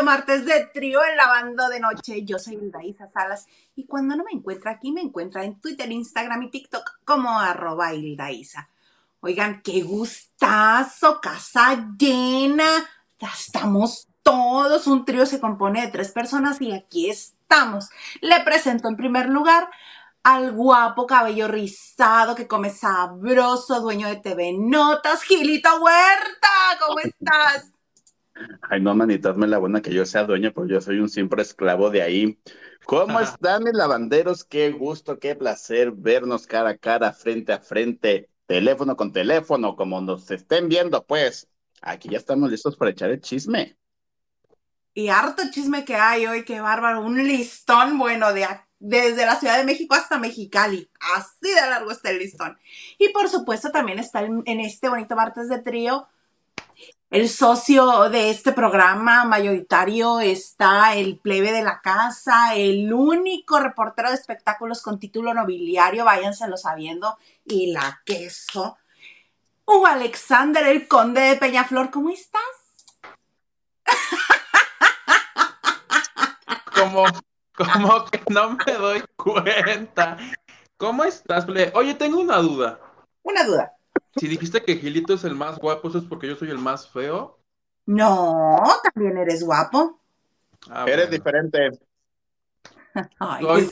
Bonito martes de trío en lavando de noche. Yo soy Hildaísa Salas y cuando no me encuentra aquí me encuentra en Twitter, Instagram y TikTok como arroba Hildaísa. Oigan, qué gustazo, casa llena. Ya estamos todos. Un trío se compone de tres personas y aquí estamos. Le presento en primer lugar al guapo cabello rizado que come sabroso, dueño de TV Notas, Gilito Huerta. ¿Cómo estás? Ay, no, manita, la buena que yo sea dueño, porque yo soy un siempre esclavo de ahí. ¿Cómo están mis lavanderos? Qué gusto, qué placer vernos cara a cara, frente a frente, teléfono con teléfono, como nos estén viendo, pues. Aquí ya estamos listos para echar el chisme. Y harto chisme que hay hoy, qué bárbaro. Un listón, bueno, de desde la Ciudad de México hasta Mexicali. Así de largo está el listón. Y por supuesto también está en este bonito martes de trío el socio de este programa mayoritario está el plebe de la casa, el único reportero de espectáculos con título nobiliario, váyanselo sabiendo, y la queso. Hugo Alexander, el conde de Peñaflor, ¿cómo estás? Como, como que no me doy cuenta. ¿Cómo estás, plebe? Oye, tengo una duda. Una duda. Si dijiste que Gilito es el más guapo, ¿eso es porque yo soy el más feo? No, también eres guapo. Ah, eres diferente. Ay, soy,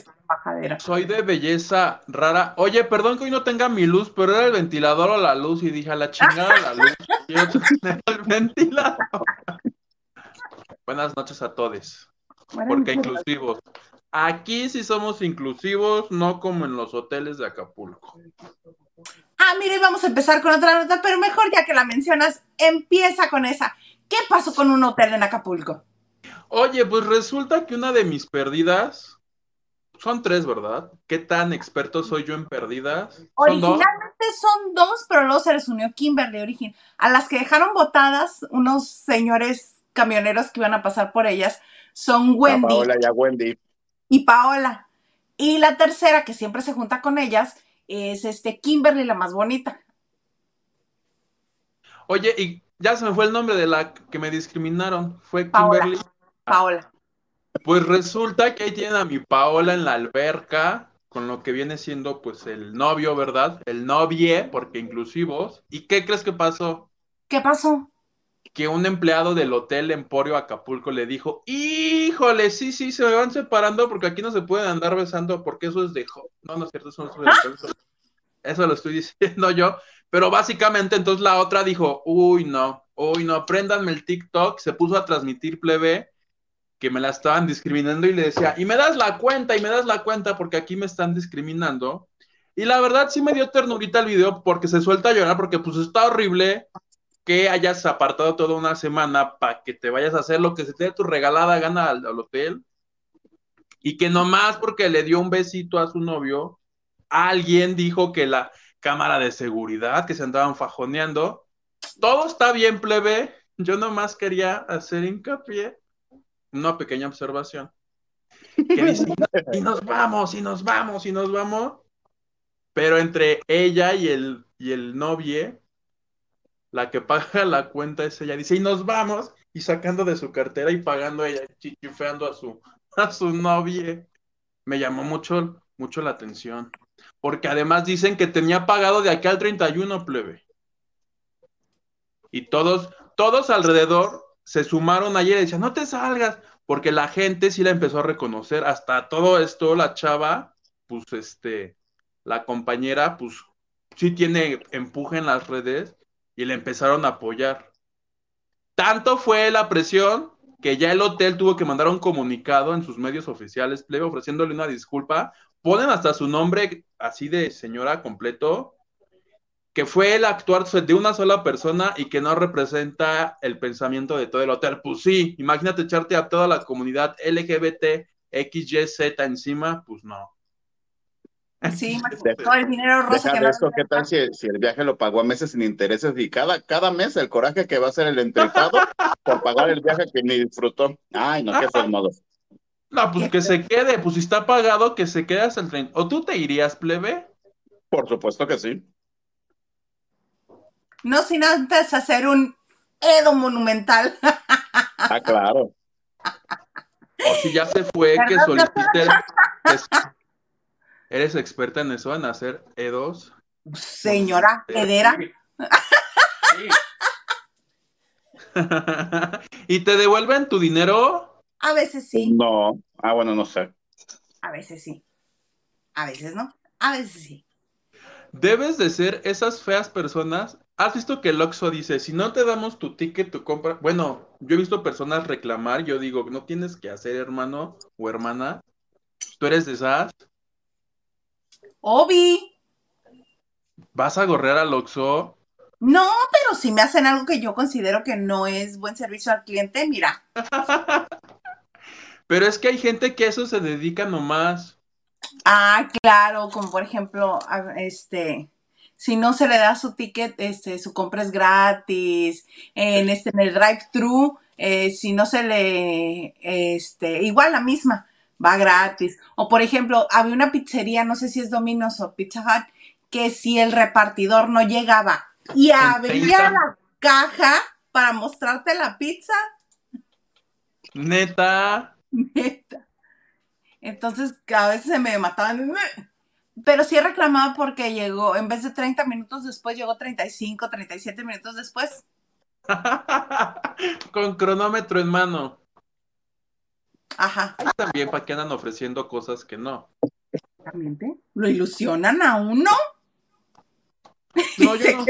soy, de belleza rara. Oye, perdón que hoy no tenga mi luz, pero era el ventilador o la luz y dije a la chingada la luz. Yo el ventilador. Buenas noches a todos. porque inclusivos. Aquí sí somos inclusivos, no como en los hoteles de Acapulco. Ah, mire, vamos a empezar con otra nota, pero mejor ya que la mencionas, empieza con esa. ¿Qué pasó con un hotel en Acapulco? Oye, pues resulta que una de mis perdidas, son tres, ¿verdad? ¿Qué tan experto soy yo en perdidas? Originalmente son dos, pero luego se les unió Kimberly Origin, a las que dejaron botadas unos señores camioneros que iban a pasar por ellas, son Wendy. Paola y a Wendy. Y Paola. Y la tercera, que siempre se junta con ellas, es este Kimberly la más bonita. Oye, y ya se me fue el nombre de la que me discriminaron. Fue Kimberly. Paola. Pues resulta que ahí tienen a mi Paola en la alberca, con lo que viene siendo pues el novio, ¿verdad? El novie, porque inclusivos. ¿Y qué crees que pasó? ¿Qué pasó? Que un empleado del hotel Emporio Acapulco le dijo, híjole, sí, sí, se me van separando porque aquí no se pueden andar besando porque eso es de... No, no es cierto, eso no es de... Eso lo estoy diciendo yo. Pero básicamente entonces la otra dijo, uy, no, uy, no, apréndanme el TikTok. Se puso a transmitir plebe que me la estaban discriminando y le decía, y me das la cuenta, y me das la cuenta porque aquí me están discriminando. Y la verdad sí me dio ternurita el video porque se suelta a llorar porque pues está horrible que hayas apartado toda una semana para que te vayas a hacer lo que se te dé tu regalada gana al, hotel y que nomás porque le dio un besito a su novio, alguien dijo que la cámara de seguridad, que se andaban fajoneando. Todo está bien, plebe. Yo nomás quería hacer hincapié, una pequeña observación. Que dice, y nos vamos, y nos vamos, y nos vamos. Pero entre ella y el, y el novie, la que paga la cuenta es ella. Dice, y nos vamos, y sacando de su cartera y pagando ella, chichifeando a su, a su novie. Me llamó mucho, mucho la atención porque además dicen que tenía pagado de aquí al 31, plebe. Y todos, todos alrededor se sumaron ayer y decían, no te salgas, porque la gente sí la empezó a reconocer. Hasta todo esto, la chava, pues este, la compañera, pues sí tiene empuje en las redes y le empezaron a apoyar. Tanto fue la presión que ya el hotel tuvo que mandar un comunicado en sus medios oficiales, plebe, ofreciéndole una disculpa ponen hasta su nombre así de señora completo, que fue el actuar de una sola persona y que no representa el pensamiento de todo el hotel. Pues sí, imagínate echarte a toda la comunidad LGBT, XYZ encima, pues no. Sí, todo el dinero rosa que esto, ¿Qué tal si, el viaje lo pagó a meses sin intereses y cada, cada mes el coraje que va a hacer el entregado por pagar el viaje que ni disfrutó? Ay, no, qué modos. No, pues que se quede, pues si está pagado, que se quede hasta el 30. ¿O tú te irías, plebe? Por supuesto que sí. No sin antes hacer un Edo Monumental. Ah, claro. O si ya se fue, que solicite. ¿Eres experta en eso, en hacer E E2? Señora Edera. Sí. ¿Y te devuelven tu dinero? A veces sí, No. Ah, bueno, no sé. a veces sí. A veces no, a veces sí. Debes de ser esas feas personas. ¿Has visto que el Oxxo dice, si no te damos tu ticket, tu compra? Bueno, yo he visto personas reclamar, yo digo, no tienes que hacer, hermano o hermana. Tú eres de esas. Obi. Vas a gorrear al Oxxo. No, pero si me hacen algo que yo considero que no es buen servicio al cliente, mira, Pero es que hay gente que a eso se dedica nomás. Ah, claro, como por ejemplo, este, si no se le da su ticket, este, su compra es gratis. En este, en el drive-thru, eh, si no se le, este, igual la misma, va gratis. O por ejemplo, había una pizzería, no sé si es Domino's o Pizza Hut, que si el repartidor no llegaba y abría 30. la caja para mostrarte la pizza, Neta. Neta. Entonces, a veces se me mataban. Pero sí he reclamado porque llegó, en vez de 30 minutos después, llegó 35, 37 minutos después. Con cronómetro en mano. Ajá. Ahí también, ¿para qué andan ofreciendo cosas que no? Exactamente. Lo ilusionan a uno. No, yo no.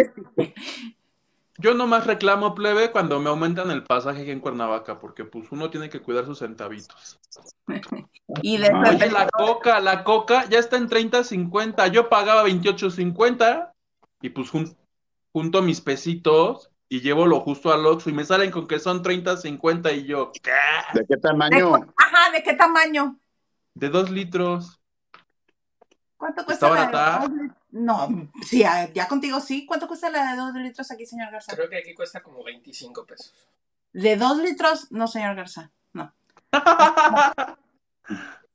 Yo nomás reclamo plebe cuando me aumentan el pasaje aquí en Cuernavaca, porque pues uno tiene que cuidar sus centavitos. Y de Oye, la coca, la coca ya está en 30.50. Yo pagaba 28.50 y pues jun- junto mis pesitos y llevo lo justo al Oxxo y me salen con que son 30.50 y yo, ¿qué? ¿De qué tamaño? Ajá, ¿de qué tamaño? De dos litros. ¿Cuánto cuesta ¿Está la de dos No, sí, ya ya contigo sí. ¿Cuánto cuesta la de dos litros aquí, señor Garza? Creo que aquí cuesta como 25 pesos. De dos litros, no, señor Garza, no.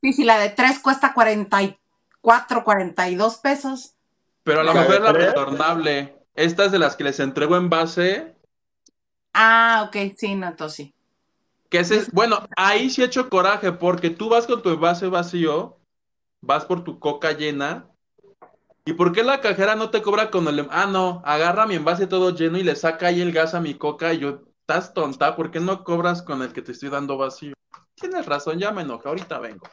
Sí, sí, la de tres cuesta 44, 42 pesos. Pero a lo ¿La mejor es la retornable. Estas de las que les entrego en base, Ah, ok, sí, no, entonces sí. que ese, bueno, ahí sí he hecho coraje porque tú vas con tu envase vacío, vas por tu coca llena. ¿Y por qué la cajera no te cobra con el... Ah, no, agarra mi envase todo lleno y le saca ahí el gas a mi coca y yo, estás tonta, ¿por qué no cobras con el que te estoy dando vacío? Tienes razón, ya me enoja, ahorita vengo.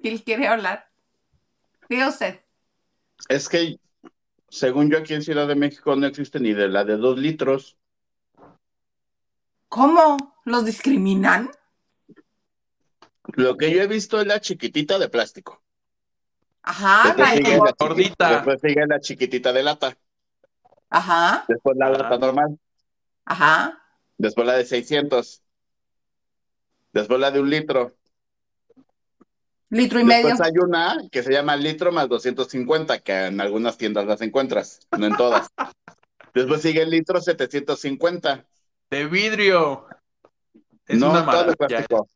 ¿Quién quiere hablar? Diga usted. Es que, según yo, aquí en Ciudad de México no existe ni de la de dos litros. ¿Cómo? ¿Los discriminan? Lo que yo he visto es la chiquitita de plástico. Ajá, Después la sigue de- la, Gordita. después sigue la chiquitita de lata. Ajá, Después la Ah. lata normal. ajá. Después la de 600. Después la de un litro. Litro y medio. Después hay una que se llama litro más 250, que en algunas tiendas las encuentras, no en todas. Después sigue el litro 750. De vidrio. Es no, una todo de maravilla. plástico.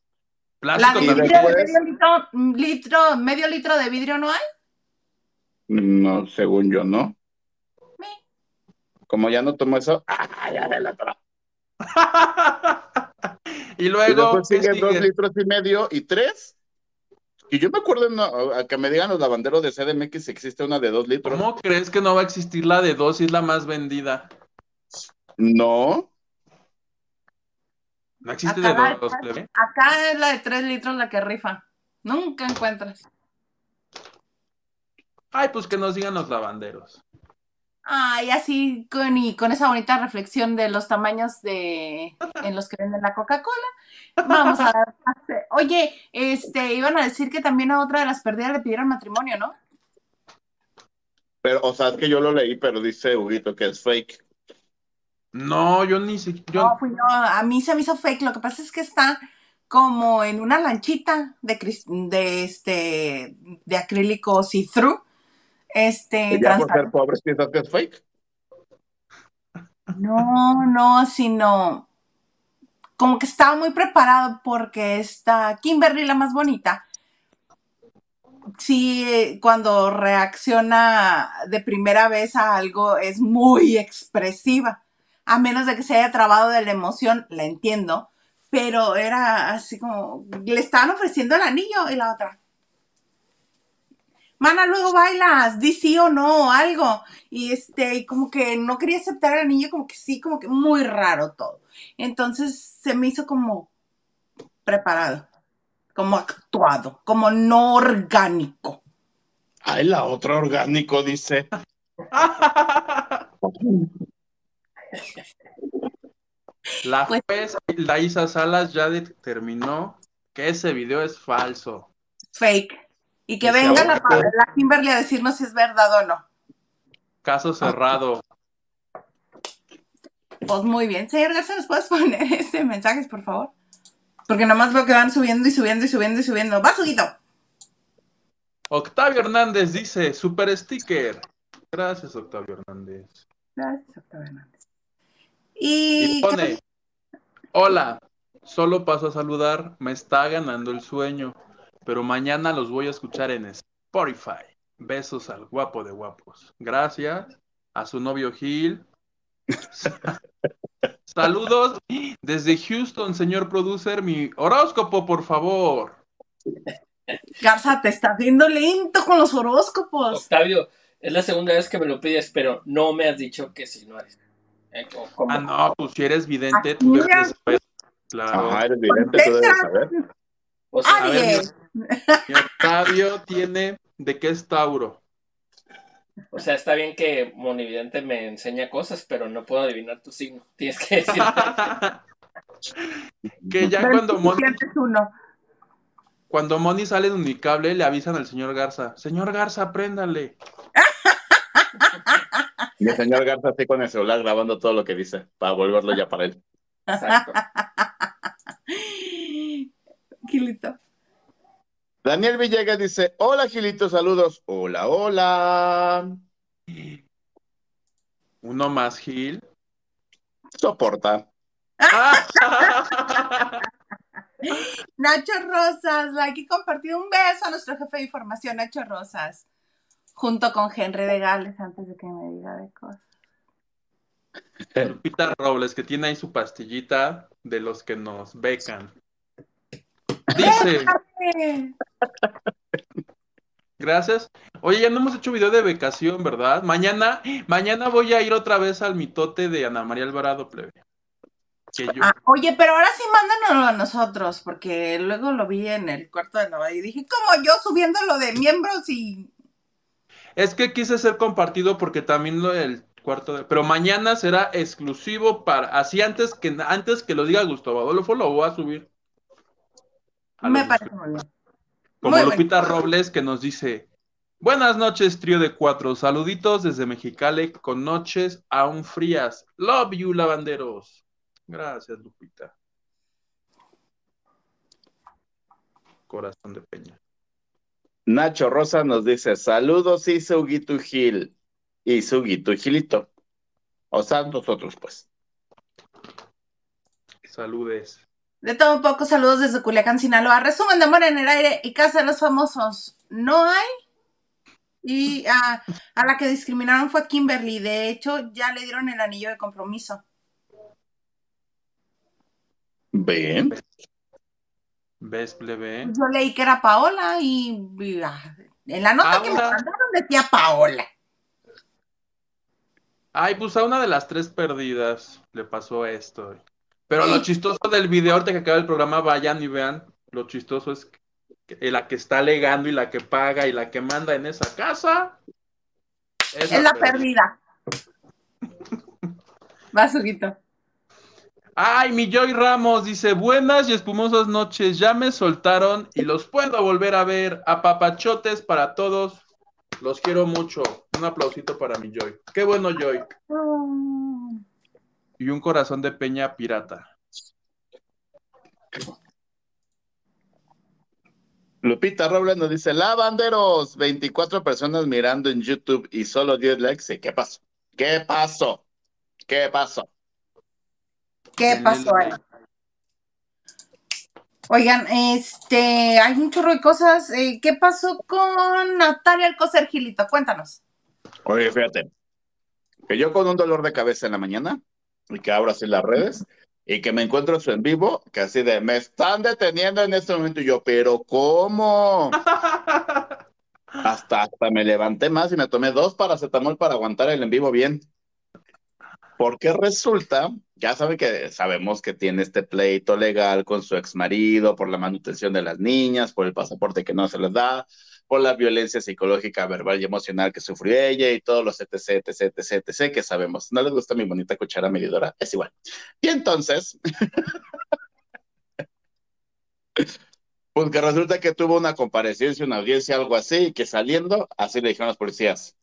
La Plástico de Y también. vidrio, de después- medio litro, litro, medio litro de vidrio no hay. No, según yo, no. Me. Como ya no tomo eso, ¡ah, ya del otro! y Y luego, después ¿qué siguen dos sigue? litros y medio y tres. Y yo me acuerdo no, a que me digan los lavanderos de CDMX si existe una de dos litros. ¿Cómo crees que no va a existir la de dos y es la más vendida? No, No existe Acá de dos, plebe. Acá es la de tres litros la que rifa. Nunca encuentras. Ay, pues que nos digan los lavanderos. Ay, así con, y con esa bonita reflexión de los tamaños de en los que venden la Coca-Cola. Vamos a dar pase. Oye, este, iban a decir que también a otra de las perdidas le pidieron matrimonio, ¿no? pero, o sea, es que yo lo leí, pero dice Huguito que es fake. No, yo ni siquiera. yo- No, fui yo. A mí se me hizo fake. Lo que pasa es que está como en una lanchita de, cris- de este de acrílico see-through. Este, ya por ser transparente. pobres piensas que es fake. No, no, sino como que estaba muy preparado porque esta Kimberly, la más bonita, sí, cuando reacciona de primera vez a algo es muy expresiva. a menos de que se haya trabado de la emoción, la entiendo, pero era así como, le estaban ofreciendo el anillo y la otra. Mana, luego bailas, di sí o no, algo. Y este, y como que no quería aceptar el anillo, como que sí, como que muy raro todo. Entonces se me hizo como preparado, como actuado, como no orgánico. Ay, la otra orgánico, dice. La Pues- juez Laisa Salas ya determinó que ese video es falso. Fake. Y que venga la, la Kimberly a decirnos si es verdad o no. Caso cerrado. Pues muy bien. Señor Garza, ¿nos puedes poner este mensajes, por favor? Porque nomás veo que van subiendo y subiendo y subiendo y subiendo. ¡Va, Suguito! Octavio Hernández dice, super sticker. Gracias, Octavio Hernández. Gracias, Octavio Hernández. Y Y... pone, hola, solo paso a saludar, me está ganando el sueño, pero mañana los voy a escuchar en Spotify. Besos al guapo de guapos. Gracias a su novio Gil. Saludos desde Houston, señor producer. Mi horóscopo, por favor. Garza, te estás viendo lento con los horóscopos. Octavio, es la segunda vez que me lo pides, pero no me has dicho que si no eres. Eh. Ah, no, pues si eres vidente, tú debes de saber. Claro. Ajá, eres vidente, tú debes saber. O sea, A ver, Octavio tiene de qué es Tauro. o sea, está bien que Monividente me enseña cosas, pero no puedo adivinar tu signo. Tienes que decir. que ya cuando Moni, uno. cuando Moni sale en Unicable le avisan al señor Garza, señor Garza, préndale. Y el señor Garza así con el celular grabando todo lo que dice, para volverlo ya para él. Exacto. Gilito. Daniel Villegas dice, hola Gilito, saludos. Hola, hola. Uno más Gil. Soporta. Nacho Rosas, like y compartido un beso a nuestro jefe de información, Nacho Rosas, junto con Henry de Gales, antes de que me diga de cosas. Lupita Robles, que tiene ahí su pastillita de los que nos becan. Dice, gracias. Oye, ya no hemos hecho video de becación, ¿verdad? Mañana, mañana voy a ir otra vez al mitote de Ana María Alvarado, plebe. Que yo, ah, oye, pero ahora sí mándanoslo a nosotros, porque luego lo vi en el cuarto de la y dije, como yo subiendo lo de miembros y Es que quise ser compartido porque también lo del cuarto de... Pero mañana será exclusivo para... Así antes que antes que lo diga Gustavo Adolfo, lo voy a subir. A me parece muy bien. Como Muy Lupita Robles que nos dice, buenas noches, trío de cuatro, saluditos desde Mexicali con noches aún frías. Love you, lavanderos. Gracias, Lupita. Corazón de peña. Nacho Rosa nos dice, saludos y Suguito Gil. Y Suguito y Gilito. O sea, nosotros pues. Saludes. De todo un poco, saludos desde Culiacán, Sinaloa. Resumen de Amor en el Aire y Casa de los Famosos. No hay. Y ah, a la que discriminaron fue Kimberly. De hecho, ya le dieron el anillo de compromiso. Ven. ¿Ves, plebe? Yo leí que era Paola y, y, ah, en la nota que me mandaron decía Paola. Ay, pues a una de las tres perdidas le pasó esto. Pero lo chistoso del video, ahorita que acaba el programa, vayan y vean. Lo chistoso es que la que está alegando y la que paga y la que manda en esa casa. Es la perdida. Suguito. Ay, mi Joy Ramos dice, buenas y espumosas noches, ya me soltaron y los puedo volver a ver. Apapachotes para todos, los quiero mucho. Un aplausito para mi Joy. Qué bueno, Joy. Mm. Y un corazón de peña pirata. Lupita Robles nos dice, lavanderos, 24 personas mirando en YouTube y solo 10 likes. ¿Y ¿Qué pasó? ¿Qué pasó? ¿Qué pasó? ¿Qué pasó ahí? Oigan, este, hay un chorro de cosas. Eh, ¿Qué pasó con Natalia Alcocer Gilito? Cuéntanos. Oye, fíjate, que yo con un dolor de cabeza en la mañana, y que abro así las redes y que me encuentro su en vivo, que así de, me están deteniendo en este momento y yo, pero ¿cómo? hasta, hasta me levanté más y me tomé dos paracetamol para aguantar el en vivo bien. Porque resulta, ya sabe que sabemos que tiene este pleito legal con su ex marido por la manutención de las niñas, por el pasaporte que no se les da, por la violencia psicológica, verbal y emocional que sufrió ella y todos los etc, etc, etc, etc que sabemos. No les gusta mi bonita cuchara medidora, es igual. Y entonces, pues que resulta que tuvo una comparecencia, una audiencia, algo así, y que saliendo, así le dijeron los policías,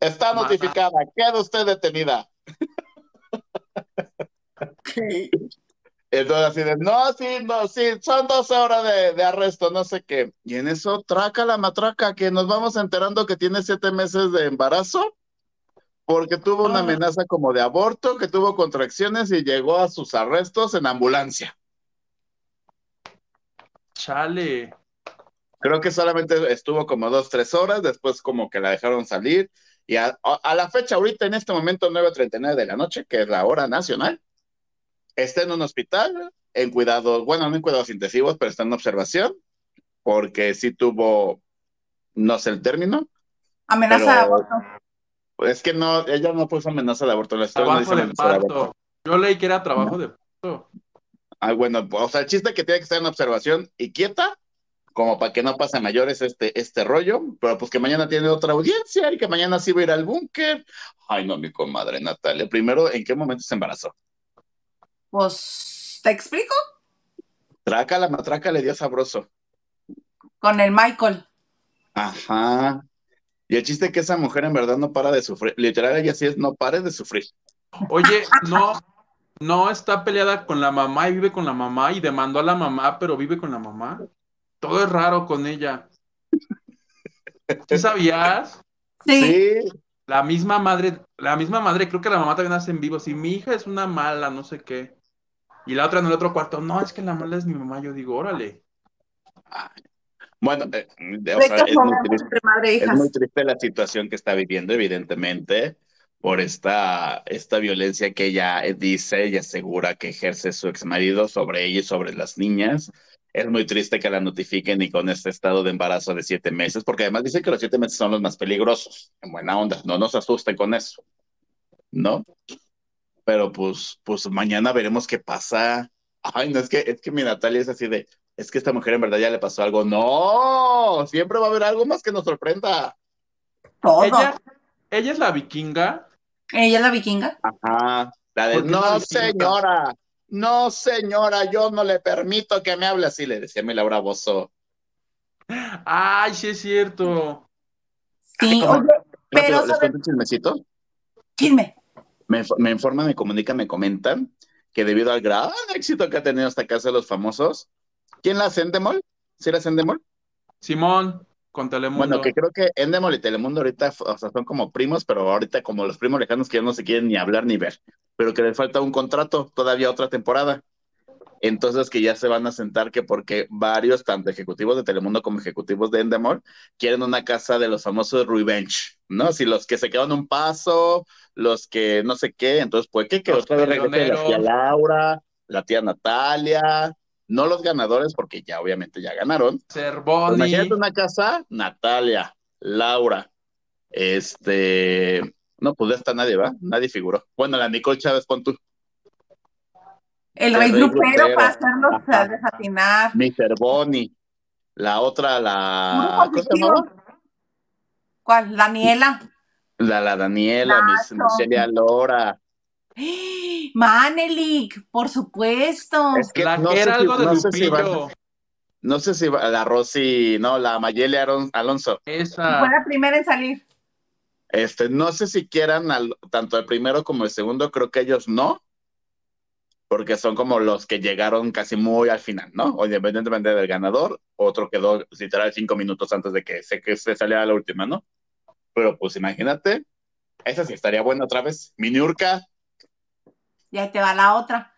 está notificada, queda usted detenida. Entonces así de, no, sí, no, sí, son dos horas de, de, arresto, no sé qué. Y en eso, traca la matraca, que nos vamos enterando que tiene siete meses de embarazo, porque tuvo una amenaza como de aborto, que tuvo contracciones y llegó a sus arrestos en ambulancia. Chale. Creo que solamente estuvo como dos, tres horas, después como que la dejaron salir. Y a, a la fecha, ahorita en este momento, 9.39 de la noche, que es la hora nacional, está en un hospital, en cuidados, bueno, no en cuidados intensivos, pero está en observación, porque sí tuvo, no sé el término. Amenaza pero, de aborto. Es que no, ella no puso amenaza de aborto. La trabajo de parto. Yo leí que era trabajo ¿no? de parto. Ah, bueno, o sea, el chiste que tiene que estar en observación y quieta, como para que no pase mayores este, este rollo, pero pues que mañana tiene otra audiencia y que mañana sí va a ir al búnker. Ay, no, mi comadre Natalia. Primero, ¿en qué momento se embarazó? Pues, ¿te explico? Traca, la matraca le dio sabroso. Con el Michael. Ajá. Y el chiste es que esa mujer en verdad no para de sufrir. Literal, ella sí es, no pare de sufrir. Oye, no, no está peleada con la mamá y vive con la mamá y demandó a la mamá, pero vive con la mamá. Todo es raro con ella. ¿Tú sabías? Sí. Sí. La misma madre, la misma madre, creo que la mamá también hace en vivo. Si mi hija es una mala, no sé qué. Y la otra en el otro cuarto, no, es que la mala es mi mamá. Yo digo, órale. Bueno, eh, o sea, es, muy triste, es muy triste la situación que está viviendo, evidentemente, por esta, esta violencia que ella dice y asegura que ejerce su exmarido sobre ella y sobre las niñas. Es muy triste que la notifiquen y con este estado de embarazo de siete meses, porque además dice que los siete meses son los más peligrosos. En buena onda, no nos asusten con eso, ¿no? Pero pues, pues mañana veremos qué pasa. Ay, no, es que, es que mi Natalia es así de, es que esta mujer en verdad ya le pasó algo. No, siempre va a haber algo más que nos sorprenda. Todo. Ella, ella es la vikinga. Ella es la vikinga. Ajá. La de, no, señora, no, señora, yo no le permito que me hable así, le decía mi Laura Bozo. Ay, sí es cierto. Sí, Ay, oye, pero ¿Les sobre... cuento un chismecito? Chisme. Me, me informan, me comunican, me comentan que debido al gran éxito que ha tenido esta casa de los famosos, ¿quién la hace Endemol? ¿Sí la hace Endemol? Simón, con Telemundo. Bueno, que creo que Endemol y Telemundo ahorita o sea, son como primos, pero ahorita como los primos lejanos que ya no se quieren ni hablar ni ver, pero que les falta un contrato, todavía otra temporada. Entonces que ya se van a sentar que porque varios, tanto ejecutivos de Telemundo como ejecutivos de Endemol, quieren una casa de los famosos Revenge, ¿no? Si los que se quedan un paso, los que no sé qué, entonces pues que, que otra vez regrese la tía Laura, la tía Natalia, no los ganadores porque ya obviamente ya ganaron, Pues Cervoni. Imagínate una casa, Natalia, Laura, este, no, pues ya está nadie, ¿va? Nadie figuró. Bueno, la Nicole Chávez, pon tú, El El rey rey grupero grupero. para hacerlos Ajá. a desatinar. Mr. Bonnie, la otra, la, ¿cómo se positivo. llamaba? ¿Cuál? Daniela. La, la Daniela, Miss. Michelia Lora. Manelik, por supuesto. Es que La no era si- algo de no sé si. No sé si va- la Rosy, no, la Mayeli Aron- Alonso. Esa. Fue la primera en salir. Este, no sé si quieran al- tanto el primero como el segundo, creo que ellos no, porque son como los que llegaron casi muy al final, ¿no? O independientemente del ganador, otro quedó literal cinco minutos antes de que se, que se saliera la última, ¿no? Pero pues imagínate, esa sí estaría buena otra vez. Miniurca, Y ahí te va la otra.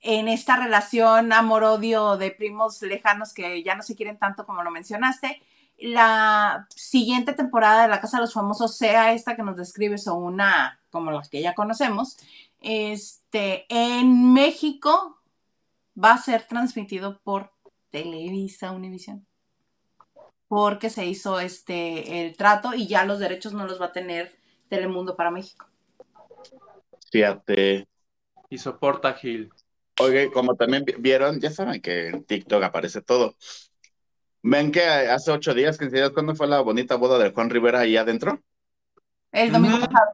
En esta relación amor-odio de primos lejanos que ya no se quieren tanto como lo mencionaste, la siguiente temporada de La Casa de los Famosos sea esta que nos describes o una como las que ya conocemos, este, en México va a ser transmitido por Televisa Univisión. Porque se hizo este el trato y ya los derechos no los va a tener Telemundo para México. Fíjate. Y soporta Gil. Oye, como también vi- vieron, ya saben que en TikTok aparece todo. Ven que hace ocho días, quince días, ¿cuándo fue la bonita boda de Juan Rivera ahí adentro? El domingo Ujú. pasado.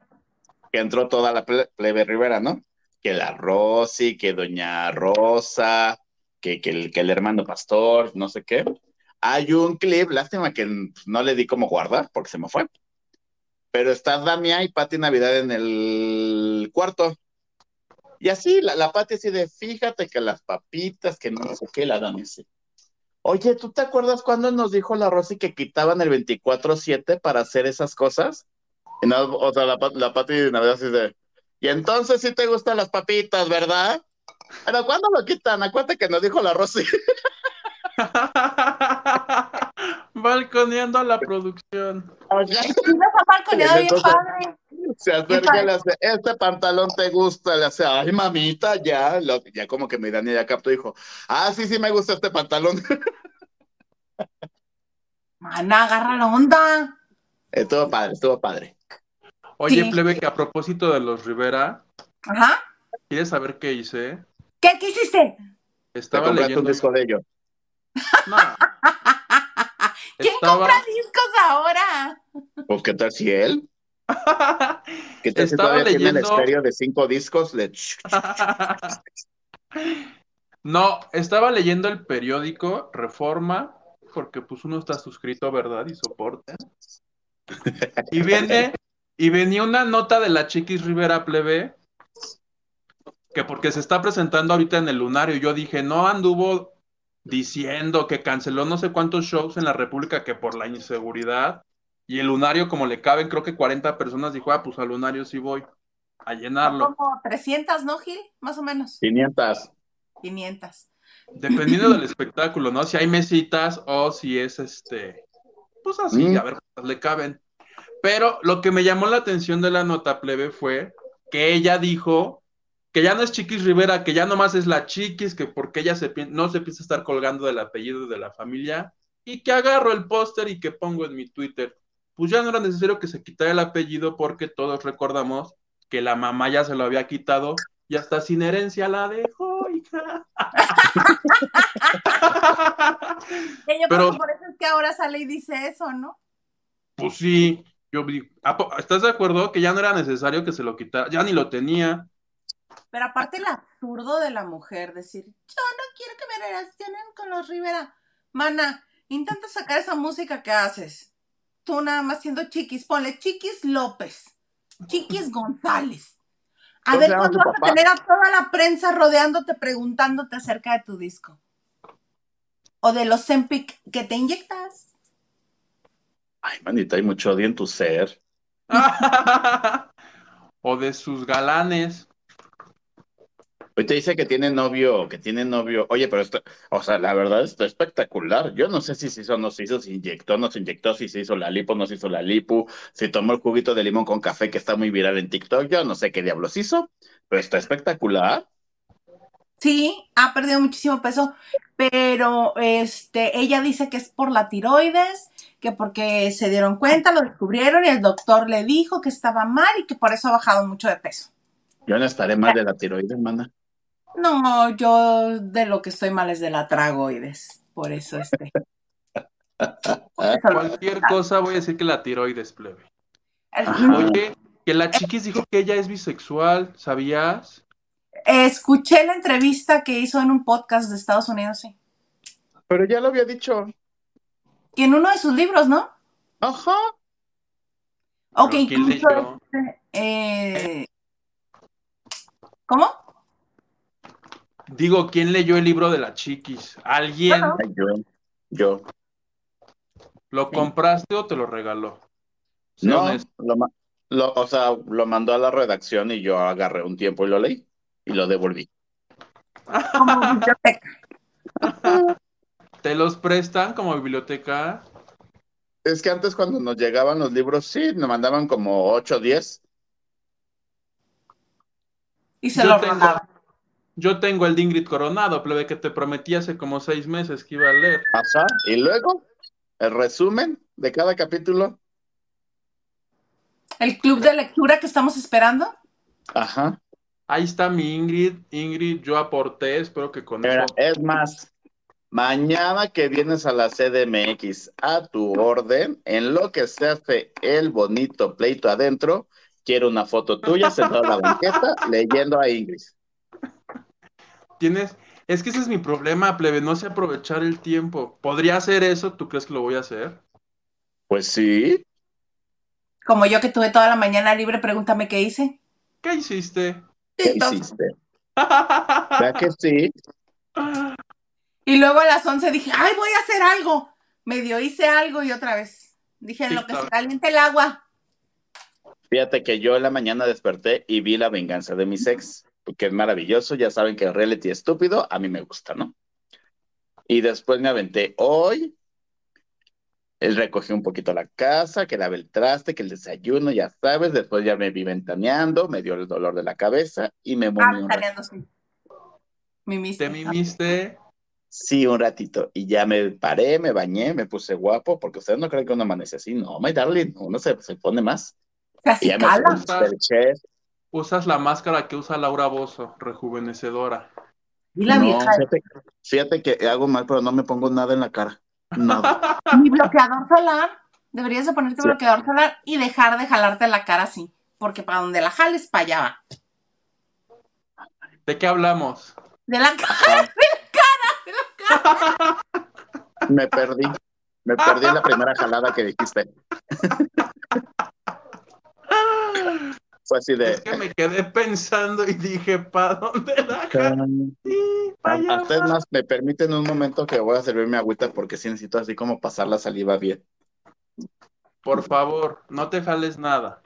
Que entró toda la ple- plebe Rivera, ¿no? Que la Rosy, que Doña Rosa, que, el, el hermano Pastor, no sé qué. Hay un clip, lástima que no le di como guardar porque se me fue. Pero está Damia y Pati Navidad en el cuarto. Y así, la, la Pati así de, fíjate que las papitas, que no sé qué, la Damia así. Oye, ¿tú te acuerdas cuando nos dijo la Rosy que quitaban el 24-7 para hacer esas cosas? Y no, o sea, la, la Pati de Navidad así de, y entonces sí te gustan las papitas, ¿verdad? Pero ¿cuándo lo quitan? Acuérdate que nos dijo la Rosy. Balconeando a la producción. Sí, nos ha balconeado bien padre. Se acerca y le hace, este pantalón te gusta, le hace, ay mamita, ya, Lo- ya como que mi Dani ya captó, dijo, ah, sí, sí me gusta este pantalón. Mana, agarra la onda. Estuvo padre, estuvo padre. Oye, Sí. plebe, que a propósito de los Rivera, Ajá. ¿quieres saber qué hice? ¿Qué, qué hiciste? Te Estaba un leyendo. disco de ellos. No. ¿Quién Estaba- compra discos ahora? Pues, ¿qué tal si él? ¿Qué tal si Estaba todavía tiene el leyendo- estéreo de cinco discos? Le... No, estaba leyendo el periódico Reforma, porque pues uno está suscrito, ¿verdad? Y soporta. Y viene, y venía una nota de la Chiquis Rivera Plebe, que porque se está presentando ahorita en el Lunario, yo dije, no anduvo diciendo que canceló no sé cuántos shows en la República que por la inseguridad, y el Lunario, como le caben, creo que 40 personas, dijo, ah, pues al Lunario sí voy a llenarlo. Como 300, ¿no, Gil? Más o menos. 500. 500. Dependiendo del espectáculo, ¿no? Si hay mesitas o si es este, pues así, Mm. a ver cuántas le caben. Pero lo que me llamó la atención de la nota plebe fue que ella dijo que ya no es Chiquis Rivera, que ya nomás es la Chiquis, que porque ella se, no se empieza a estar colgando del apellido de la familia, y que agarro el póster y que pongo en mi Twitter. Pues ya no era necesario que se quitara el apellido porque todos recordamos que la mamá ya se lo había quitado y hasta sin herencia la dejó, yo Pero- creo que por eso es que ahora sale y dice eso, ¿no? Pues sí, yo vi- ¿a po- ¿estás de acuerdo que ya no era necesario que se lo quitara? Ya ni lo tenía. Pero aparte el absurdo de la mujer, decir, yo no quiero que me relacionen con los Rivera. Mana, intenta sacar esa música que haces. Tú nada más siendo chiquis, ponle Chiquis López, Chiquis González. A ¿Cómo ver cuándo vas a tener a toda la prensa rodeándote, preguntándote acerca de tu disco. O de los Zempic que te inyectas. Ay, manita, hay mucho odio en tu ser. o de sus galanes. Hoy te dice que tiene novio, que tiene novio. Oye, pero esto, o sea, la verdad está espectacular. Yo no sé si se hizo o no se hizo, si inyectó no se inyectó, si se hizo la lipo no se hizo la lipo, si tomó el juguito de limón con café que está muy viral en TikTok. Yo no sé qué diablos hizo, pero está espectacular. Sí, ha perdido muchísimo peso, pero este, ella dice que es por la tiroides, que porque se dieron cuenta, lo descubrieron y el doctor le dijo que estaba mal y que por eso ha bajado mucho de peso. Yo no estaré mal de la tiroides, mana. No, yo de lo que estoy mal es de la tragoides, por eso este. por eso lo- Cualquier cosa voy a decir que la tiroides, plebe. Oye, que la chiquis dijo que ella es bisexual, ¿sabías? Escuché la entrevista que hizo en un podcast de Estados Unidos, sí. Pero ya lo había dicho. Y en uno de sus libros, ¿no? Ajá. Ok, Pero ¿quién incluso leyó? este, eh, ¿Cómo? Digo, ¿quién leyó el libro de la chiquis? ¿Alguien yo, yo. lo Sí. compraste o te lo regaló? No, lo, lo- o sea, lo mandó a la redacción y yo agarré un tiempo y lo leí y lo devolví. Como biblioteca. ¿Te los prestan como biblioteca? Es que antes cuando nos llegaban los libros, sí, nos mandaban como 8 o 10. Y se Yo lo tengo- robaban. Yo tengo el de Ingrid Coronado, plebe, que te prometí hace como seis meses que iba a leer. Ajá. Y luego, el resumen de cada capítulo. El club de lectura que estamos esperando. Ajá. Ahí está mi Ingrid. Ingrid, yo aporté, espero que con Mira, eso. es más, mañana que vienes a la CDMX a tu orden, en lo que se hace el bonito pleito adentro, quiero una foto tuya sentada en la banqueta leyendo a Ingrid. Tienes. Es que ese es mi problema, plebe, no sé aprovechar el tiempo. ¿Podría hacer eso? ¿Tú crees que lo voy a hacer? Pues sí, Como yo que tuve toda la mañana libre, pregúntame qué hice. ¿Qué hiciste? ¿qué hiciste? ¿Verdad que sí? Y luego a las 11 dije, ay, voy a hacer algo. Medio hice algo y otra vez. Dije, en lo que se caliente el agua. Fíjate que yo en la mañana desperté y vi La venganza de mis ex, porque es maravilloso, ya saben que el reality estúpido, a mí me gusta, ¿no? Y después me aventé hoy, él recogió un poquito la casa, que lave el traste, que el desayuno, ya sabes, después ya me vi ventaneando, me dio el dolor de la cabeza y me Ah, moví un ratito. tareando, sí. Mimiste. Te mimiste. Sí, un ratito. Y ya me paré, me bañé, me puse guapo, porque ustedes no creen que uno amanece así, no, my darling, uno se, se pone más. Se Y ya me acicala. Usas la máscara que usa Laura Bozo, rejuvenecedora. Y la No, vieja. fíjate, fíjate que hago mal, pero no me pongo nada en la cara. Nada. Mi bloqueador solar. Deberías de ponerte Sí. bloqueador solar y dejar de jalarte la cara así. Porque para donde la jales, para allá va. ¿De qué hablamos? De la cara, de la cara, de la cara. Me perdí. Me perdí en la primera jalada que dijiste. Fue así de. Es que me quedé pensando y dije, ¿para dónde la? Sí, pa' allá Hasta es va. más, me permiten un momento que voy a servirme agüita porque sí necesito así como pasar la saliva bien. Por favor, no te jales nada.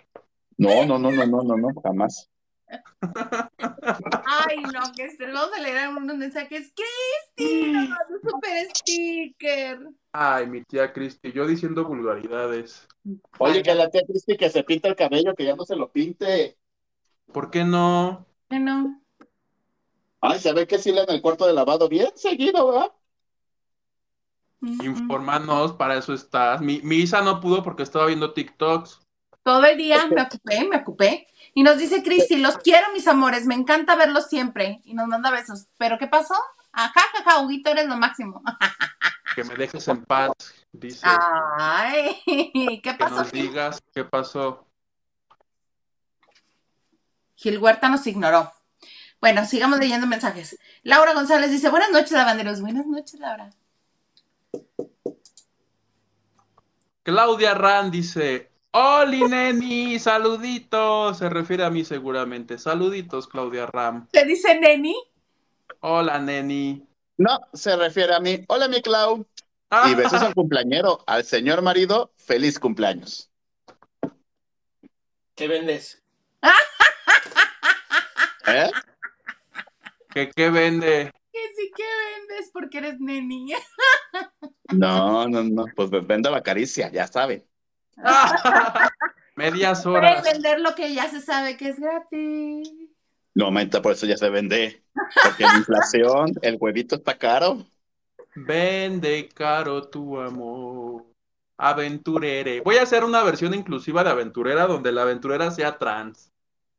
No, no, no, no, no, no, no, jamás. Ay, no, que este, vamos a leer unos mensajes. Cristi, nos mandó un super sticker. Ay, mi tía Cristi, yo diciendo vulgaridades. Oye, que la tía Cristi que se pinta el cabello, que ya no se lo pinte. ¿Por qué no? Bueno, Ay, se ve que sí le en el cuarto de lavado bien seguido, ¿verdad? Infórmanos, para eso estás. Mi, mi Isa no pudo porque estaba viendo TikToks. Todo el día me ocupé, me ocupé. Y nos dice Cristi, los quiero, mis amores, me encanta verlos siempre. Y nos manda besos. ¿Pero qué pasó? Ajá, jaja, Huguito, eres lo máximo. Que me dejes en paz, dice. Ay, ¿qué que pasó? nos digas qué pasó. Gil Huerta nos ignoró. Bueno, sigamos leyendo mensajes. Laura González dice, buenas noches, lavanderos. Buenas noches, Laura. Claudia Rand dice, Oli neni, saluditos. Se refiere a mí seguramente. Saluditos, Claudia Ram. ¿Le dice Neni? Hola, neni. No, se refiere a mí. Hola, mi Clau. Y besos al cumpleañero, al señor marido, feliz cumpleaños. ¿Qué vendes? ¿Eh? ¿Qué, qué vende? Que sí que vendes porque eres Neni. No, no, no, pues vendo la caricia, ya sabe. Medias Puedes horas. vender lo que ya se sabe que es gratis. No, menta, por eso ya se vende. Porque la inflación, el huevito está caro. Vende caro tu amor. Aventurere. Voy a hacer una versión inclusiva de aventurera donde la aventurera sea trans.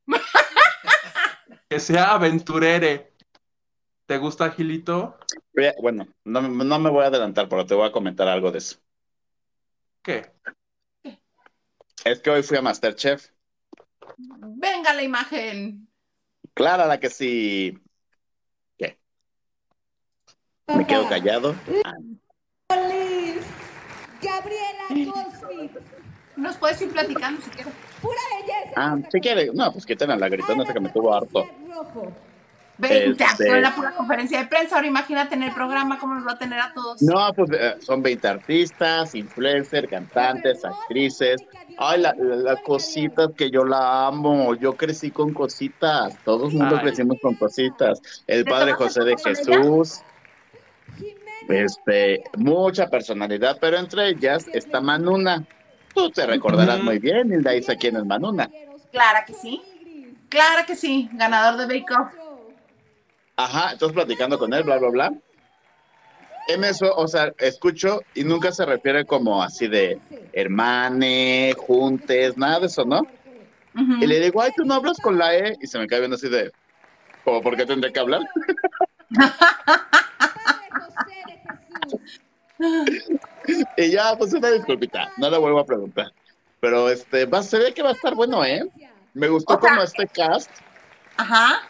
que sea aventurere. ¿Te gusta, Gilito? Bueno, no, no me voy a adelantar, pero te voy a comentar algo de eso. ¿Qué? Es que hoy fui a Masterchef. Venga la imagen. Claro, la que sí. ¿Qué? Me quedo callado. Ah, Gabriela Nos puedes ir platicando si quieres. pura belleza. ah, si quiere, no, pues quiten a la gritona esa que me tuvo harto. Rojo. Ven, Este- te actuó en la pura conferencia de prensa. Ahora imagínate en el programa cómo nos va a tener a todos. No, pues eh, son 20 artistas, influencers, cantantes, actrices. Ay, la- la- las cositas que yo la amo. Yo crecí con cositas. Todos mundo crecimos con cositas. El ¿Te padre José de? Jesús. Este, mucha personalidad, pero entre ellas está Manuna. Tú te recordarás muy bien, Hilda dice quién es Manuna. Claro que sí. Claro que sí, ganador de Bake Off. Ajá, estás platicando con él, bla, bla, bla. En eso, o sea, escucho y nunca se refiere como así de hermane, juntes, nada de eso, ¿no? Ujú. Y le digo, ay, tú no hablas con la E, y se me cae viendo así de, ¿como por qué tendré que hablar? Y ya, pues una disculpita, no le vuelvo a preguntar. Pero este, va, se ve que va a estar bueno, ¿eh? Me gustó O sea- como este cast, Ajá.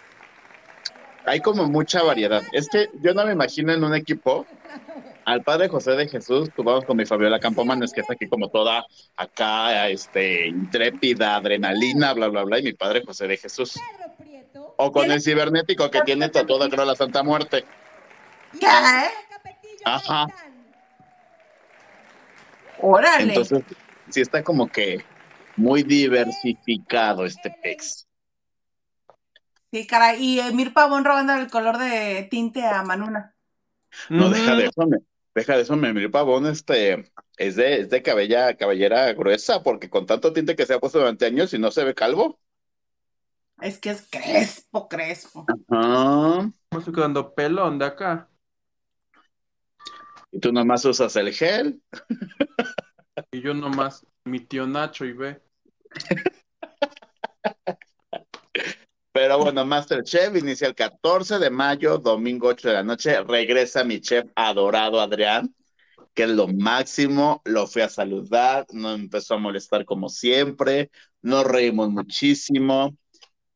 Hay como mucha variedad. Es que yo no me imagino en un equipo al padre José de Jesús, tú vamos con mi Fabiola Campomanes, que está aquí como toda acá, este, intrépida, adrenalina, bla, bla, bla, y mi padre José de Jesús. O con el cibernético que tiene tatuada, creo, la Santa Muerte. ¿Qué? Ajá. Órale. Entonces, sí está como que muy diversificado este pex. Sí, caray. Y Emir Pavón robando el color de tinte a Manuna. No, deja de eso, me, deja de eso, me Emilio Pavón, este, es de, es de cabella, cabellera gruesa, porque con tanto tinte que se ha puesto durante años y no se ve calvo. Es que es crespo, crespo. Ajá. Me estoy quedando pelón de acá. Y tú nomás usas el gel. Y yo nomás, mi tío Nacho y ve. Pero bueno, Masterchef inicia el 14 de mayo, domingo 8 de la noche. Regresa mi chef adorado Adrián, que es lo máximo. Lo fui a saludar, no empezó a molestar como siempre. Nos reímos muchísimo.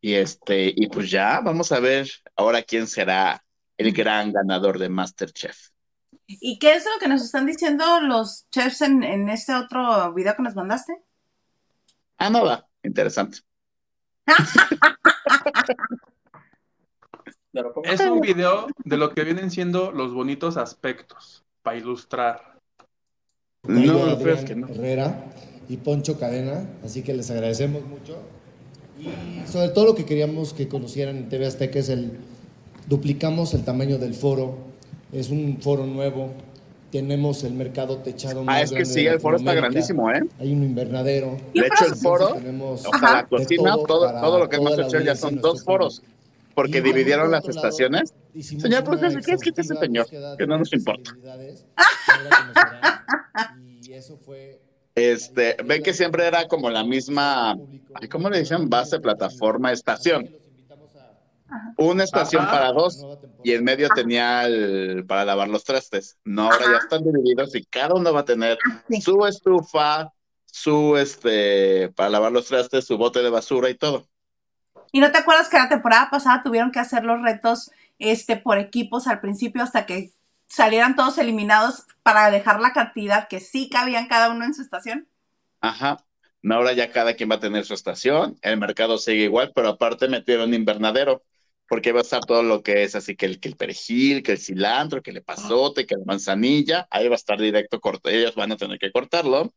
Y este, y pues ya, vamos a ver ahora quién será el gran ganador de Masterchef. ¿Y qué es lo que nos están diciendo los chefs en, en este otro video que nos mandaste? Ah, no va, interesante. Es un video de lo que vienen siendo los bonitos aspectos para ilustrar. No, Tocayo pero es Adrián que no. Herrera y Poncho Cadena, así que les agradecemos mucho. Y sobre todo lo que queríamos que conocieran en TV Azteca es el, duplicamos el tamaño del foro, es un foro nuevo, tenemos el mercado techado más Ah, es que grande sí, el foro está grandísimo, ¿eh? Hay un invernadero. De hecho, el foro, tenemos o sea, la cocina, todo todo, lo que la Masterchef ya son dos foros, porque Y, dividieron las lado, estaciones. Señor profesor, ¿qué es? Quítese, exhaustiva señor, que no nos importa. que Y eso fue Este, ven que siempre era como la misma, ¿cómo le dicen? Base, plataforma, estación. Una estación Ajá. para dos y en medio tenía el para lavar los trastes. No, ahora ya están divididos y cada uno va a tener Sí. su estufa, su este para lavar los trastes, su bote de basura y todo. ¿Y no te acuerdas que la temporada pasada tuvieron que hacer los retos este, por equipos al principio hasta que salieran todos eliminados para dejar la cantidad que sí cabían cada uno en su estación? Ajá. No, ahora ya cada quien va a tener su estación, el mercado sigue igual, pero aparte metieron invernadero, porque va a estar todo lo que es así que el, que el perejil, que el cilantro, que el epazote, que la manzanilla, ahí va a estar directo corto, ellos van a tener que cortarlo.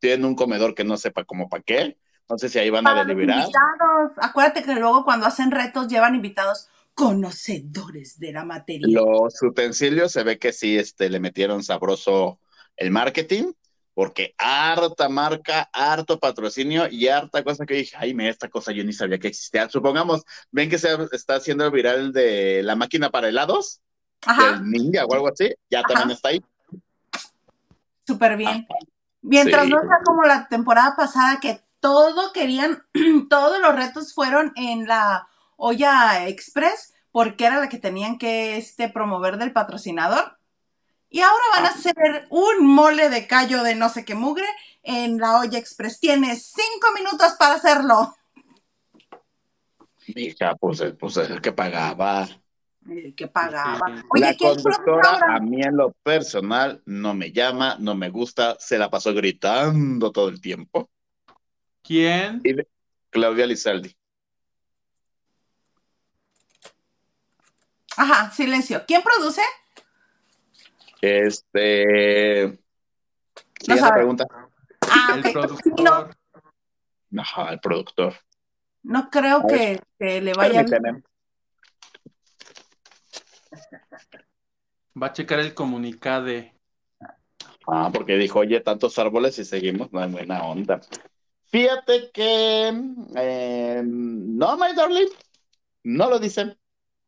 Tienen un comedor que no sepa cómo para qué, no sé si ahí van a Para deliberar. invitados. Acuérdate que luego cuando hacen retos llevan invitados conocedores de la materia. Los utensilios se ve que sí este, le metieron sabroso el marketing, porque harta marca, harto patrocinio y harta cosa que dije, ay, mira, esta cosa yo ni sabía que existía. Supongamos, ven que se está haciendo viral de la máquina para helados, Ajá, del ninja o algo así, ya Ajá. también está ahí. súper bien. Mientras Sí. no sea como la temporada pasada que todo querían, todos los retos fueron en la olla express porque era la que tenían que este, promover del patrocinador. Y ahora van a hacer un mole de callo de no sé qué mugre en la olla express. Tienes cinco minutos para hacerlo. Mija, pues, el- pues el que pagaba. El que pagaba. Oye, la ¿quién produce conductora, a mí en lo personal, no me llama, no me gusta, se la pasó gritando todo el tiempo. ¿Quién? Claudia Lizaldi. Ajá, silencio. ¿Quién produce? Este. No sabe. pregunta. Ah, El ok. Sí, no, productor. Ajá, el productor. no creo que, que le vaya. Permíteme. Va a checar el comunicade. Ah, porque dijo, oye, tantos árboles y seguimos, no hay buena onda. Fíjate que eh, no, my darling, no lo dicen,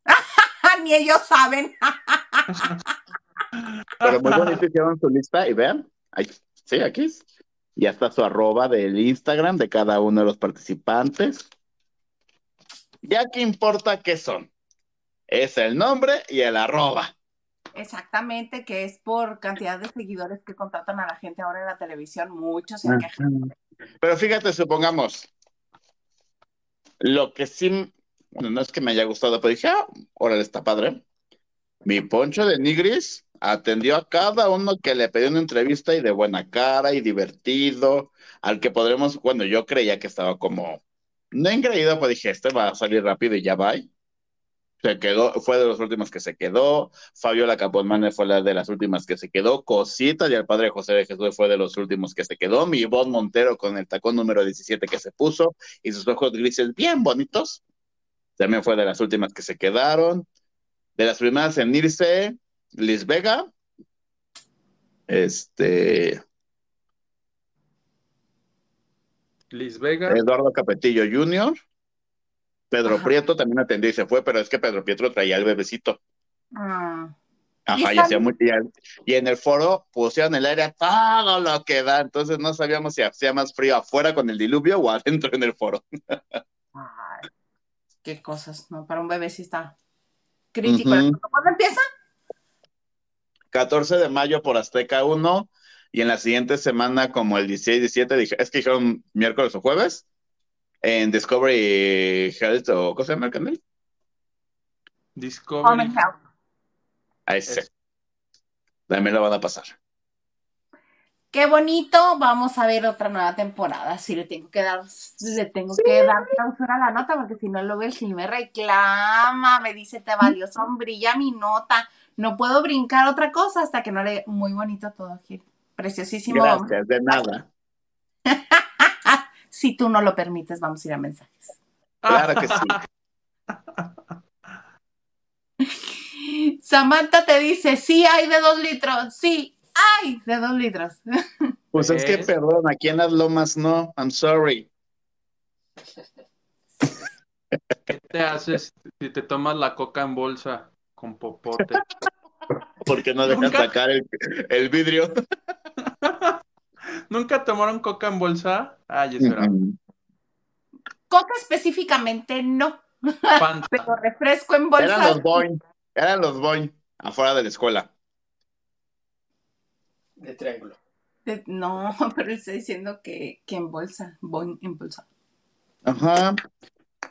Ni ellos saben. pero muy bonito hicieron su lista y vean, ahí, sí, aquí, ya está su arroba del Instagram de cada uno de los participantes. Ya que importa qué son, es el nombre y el arroba. Exactamente, que es por cantidad de seguidores que contratan a la gente ahora en la televisión. Muchos se quejan. Pero fíjate, supongamos, lo que sí, bueno, no es que me haya gustado, pero dije, ah, órale, está padre. Mi poncho de Nigris atendió a cada uno que le pidió una entrevista y de buena cara y divertido, al que podremos, bueno, yo creía que estaba como, no engreído, pues dije, este va a salir rápido y ya va. Se quedó, fue de los últimos que se quedó. Fabiola Capolmane fue la de las últimas que se quedó. Cosita y el padre José de Jesús fue de los últimos que se quedó. Mi Ivonne Montero con el tacón número 17 que se puso y sus ojos grises bien bonitos. También fue de las últimas que se quedaron. De las primeras en irse, Liz Vega. Este, Liz Vega. Eduardo Capetillo Jr. Pedro Ajá. Prieto también atendió y se fue, pero es que Pedro Pietro traía el bebecito. Mm. Ajá, y, hacía muy- y, en el foro pusieron el aire a todo lo que da, entonces no sabíamos si hacía más frío afuera con el diluvio o adentro en el foro. Ay, qué cosas, ¿no? Para un bebé sí está crítico. Ujú. ¿Cuándo empieza? 14 de mayo por Azteca 1 y en la siguiente semana como el 16, 17, dije, es que dijeron miércoles o jueves en Discovery Health o ¿cómo se llama el canal? Home Discovery. Health. A ese. Es- También lo van a pasar. Qué bonito, vamos a ver otra nueva temporada. Sí, le tengo que dar, le tengo que dar clausura a la nota, porque si no luego el Gil me reclama, me dice te valió sombrilla mi nota. No puedo brincar otra cosa hasta que no le muy bonito todo, Gil. Preciosísimo. Gracias, de nada. Si tú no lo permites, vamos a ir a mensajes. Claro que sí. Samantha te dice, sí hay de dos litros, sí hay de dos litros. Pues es que, perdón, aquí en las lomas no, I'm sorry. ¿Qué te haces si te tomas la coca en bolsa con popote? Porque no dejas Nunca. sacar el, el vidrio. ¿Nunca tomaron coca en bolsa? Ay, eso era Coca específicamente no, Fanta. pero refresco en Eran bolsa. los Boeing, eran los Boeing afuera de la escuela. De triángulo. De- No, pero está diciendo que, que en bolsa, voy en bolsa. Ajá.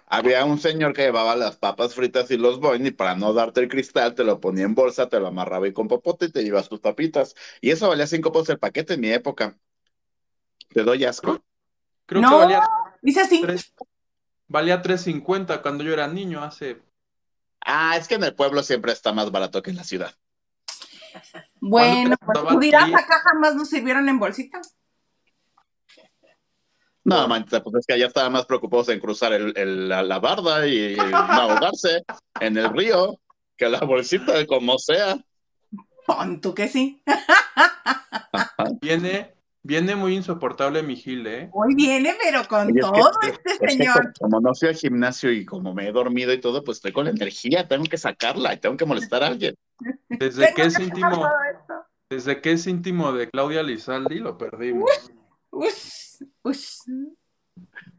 Había un señor que llevaba las papas fritas y los Boeing y para no darte el cristal te lo ponía en bolsa, te lo amarraba y con popote y te llevas tus papitas. Y eso valía cinco pesos el paquete en mi época. Te doy asco. Creo No. que valía, Dice así, tres- valía 3.50 cuando yo era niño, hace... Ah, es que en el pueblo siempre está más barato que en la ciudad. bueno, ¿Cuándo te pues tú dirás, acá jamás nos sirvieron en bolsita. No, manita, pues es que allá estaban más preocupados en cruzar el, el- la, la barda y, no ahogarse en el río que la bolsita, como sea. Pon tú que sí. Viene, viene muy insoportable mi Gil, ¿eh? Hoy viene, pero con Oye, es que- todo es este que señor. como no fui al gimnasio y como me he dormido y todo, pues estoy con la energía, tengo que sacarla y tengo que molestar a alguien. Desde que es íntimo, desde que es íntimo de Claudia Lizaldi, lo perdimos. Ush, ush.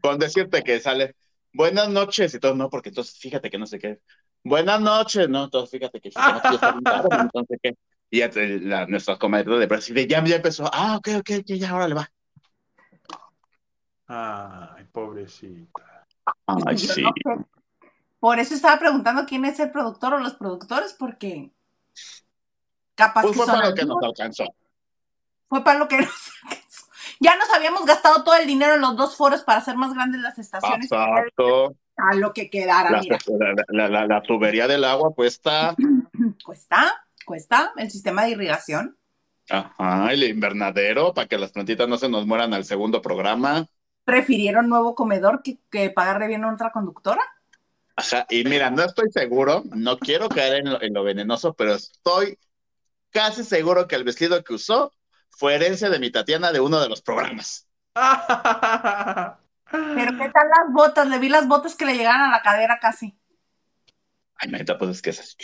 Con decirte que sale, buenas noches y todo, no, porque entonces fíjate que no sé qué. Buenas noches, no, entonces fíjate que no, entonces qué. Y ya te- la, nuestra comadre de Brasil ya, ya empezó, ah, ok, ok, ok, ya, ahora le va. Ay, pobrecita. Ay, sí. Por eso estaba preguntando quién es el productor o los productores, porque capaz Pues que fue son para lo que nos alcanzó. Fue para lo que nos alcanzó. Ya nos habíamos gastado todo el dinero en los dos foros para hacer más grandes las estaciones. Exacto. A lo que quedara, La, mira. la, la, la- tubería del agua cuesta, Cuesta, cuesta el sistema de irrigación. ajá, el invernadero para que las plantitas no se nos mueran al segundo programa. Prefirieron nuevo comedor que, que pagarle bien a otra conductora. Ajá, y mira, no estoy seguro, no quiero caer en lo, en lo venenoso, pero estoy casi seguro que el vestido que usó fue herencia de mi Tatiana de uno de los programas. Pero ¿qué tal las botas? Le vi las botas que le llegaban a la cadera casi. Ay, manita, pues es que esas.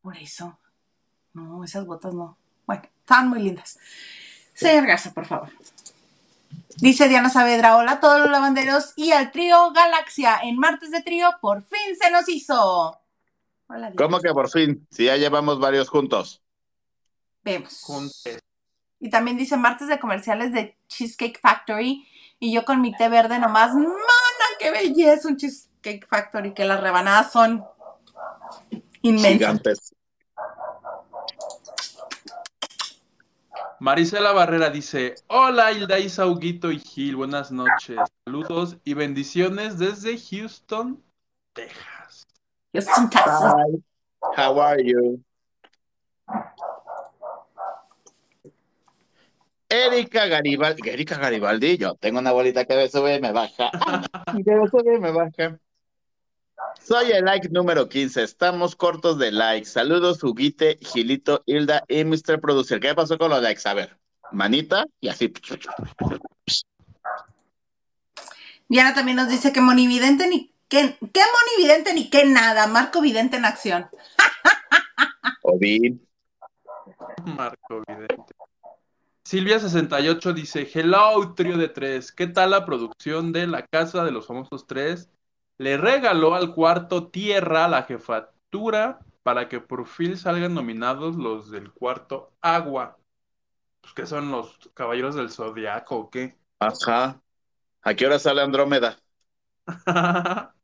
Por eso. No, esas botas no. Bueno, estaban muy lindas. Señor Garza, por favor. Dice Diana Saavedra, hola a todos los lavanderos y al trío Galaxia. En martes de trío, por fin se nos hizo. Hola, Diana. ¿Cómo que por fin? Si ya llevamos varios juntos. Vemos. Juntes. Y también dice martes de comerciales de Cheesecake Factory. Y yo con mi té verde nomás, ¡mana, qué belleza! Un Cheesecake Factory, que las rebanadas son inmensas. Gigantes. Marisela Barrera dice, hola Hilda Isa, Huguito y Gil, buenas noches, saludos y bendiciones desde Houston, Texas. Houston, Texas. How are you? Erika Garibaldi, Erika Garibaldi, yo tengo una bolita que me sube y me baja. Que me sube y me baja. Soy el like número 15. Estamos cortos de likes. Saludos, Huguite, Gilito, Hilda y Mr. Producer. ¿Qué pasó con los likes? A ver, manita y así. Diana también nos dice que monividente ni que, ¿qué monividente ni qué nada. Marco Vidente en acción. Ovi. Marco Vidente. Silvia68 dice, hello, trío de tres, ¿qué tal la producción de La Casa de los Famosos Tres? Le regaló al cuarto tierra la jefatura para que por fin salgan nominados los del cuarto agua. Pues que son los caballeros del zodiaco o qué. Ajá. ¿A qué hora sale Andrómeda?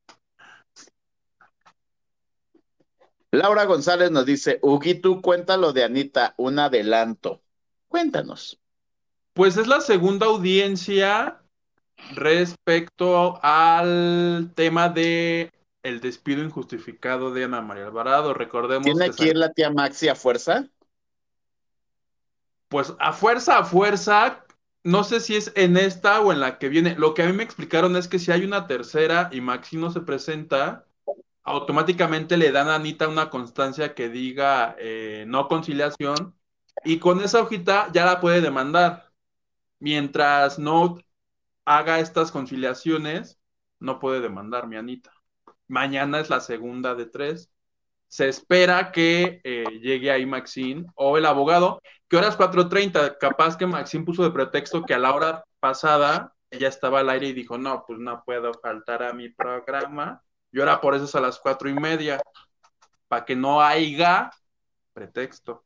Laura González nos dice, Huguito, cuéntalo de Anita, un adelanto. Cuéntanos. Pues es la segunda audiencia respecto al tema de el despido injustificado de Ana María Alvarado. Recordemos ¿Tiene que ir la tía Maxi a fuerza? Pues a fuerza, a fuerza, no sé si es en esta o en la que viene. Lo que a mí me explicaron es que si hay una tercera y Maxi no se presenta, automáticamente le dan a Anita una constancia que diga eh, no conciliación y con esa hojita ya la puede demandar. Mientras no haga estas conciliaciones, no puede demandar mi Anita. Mañana es la segunda de tres. Se espera que eh, llegue ahí Maxine o el abogado, que ahora es 4.30. Capaz que Maxine puso de pretexto que a la hora pasada ella estaba al aire y dijo, no, pues no puedo faltar a mi programa. Y ahora por eso es a las cuatro y media, para que no haya pretexto.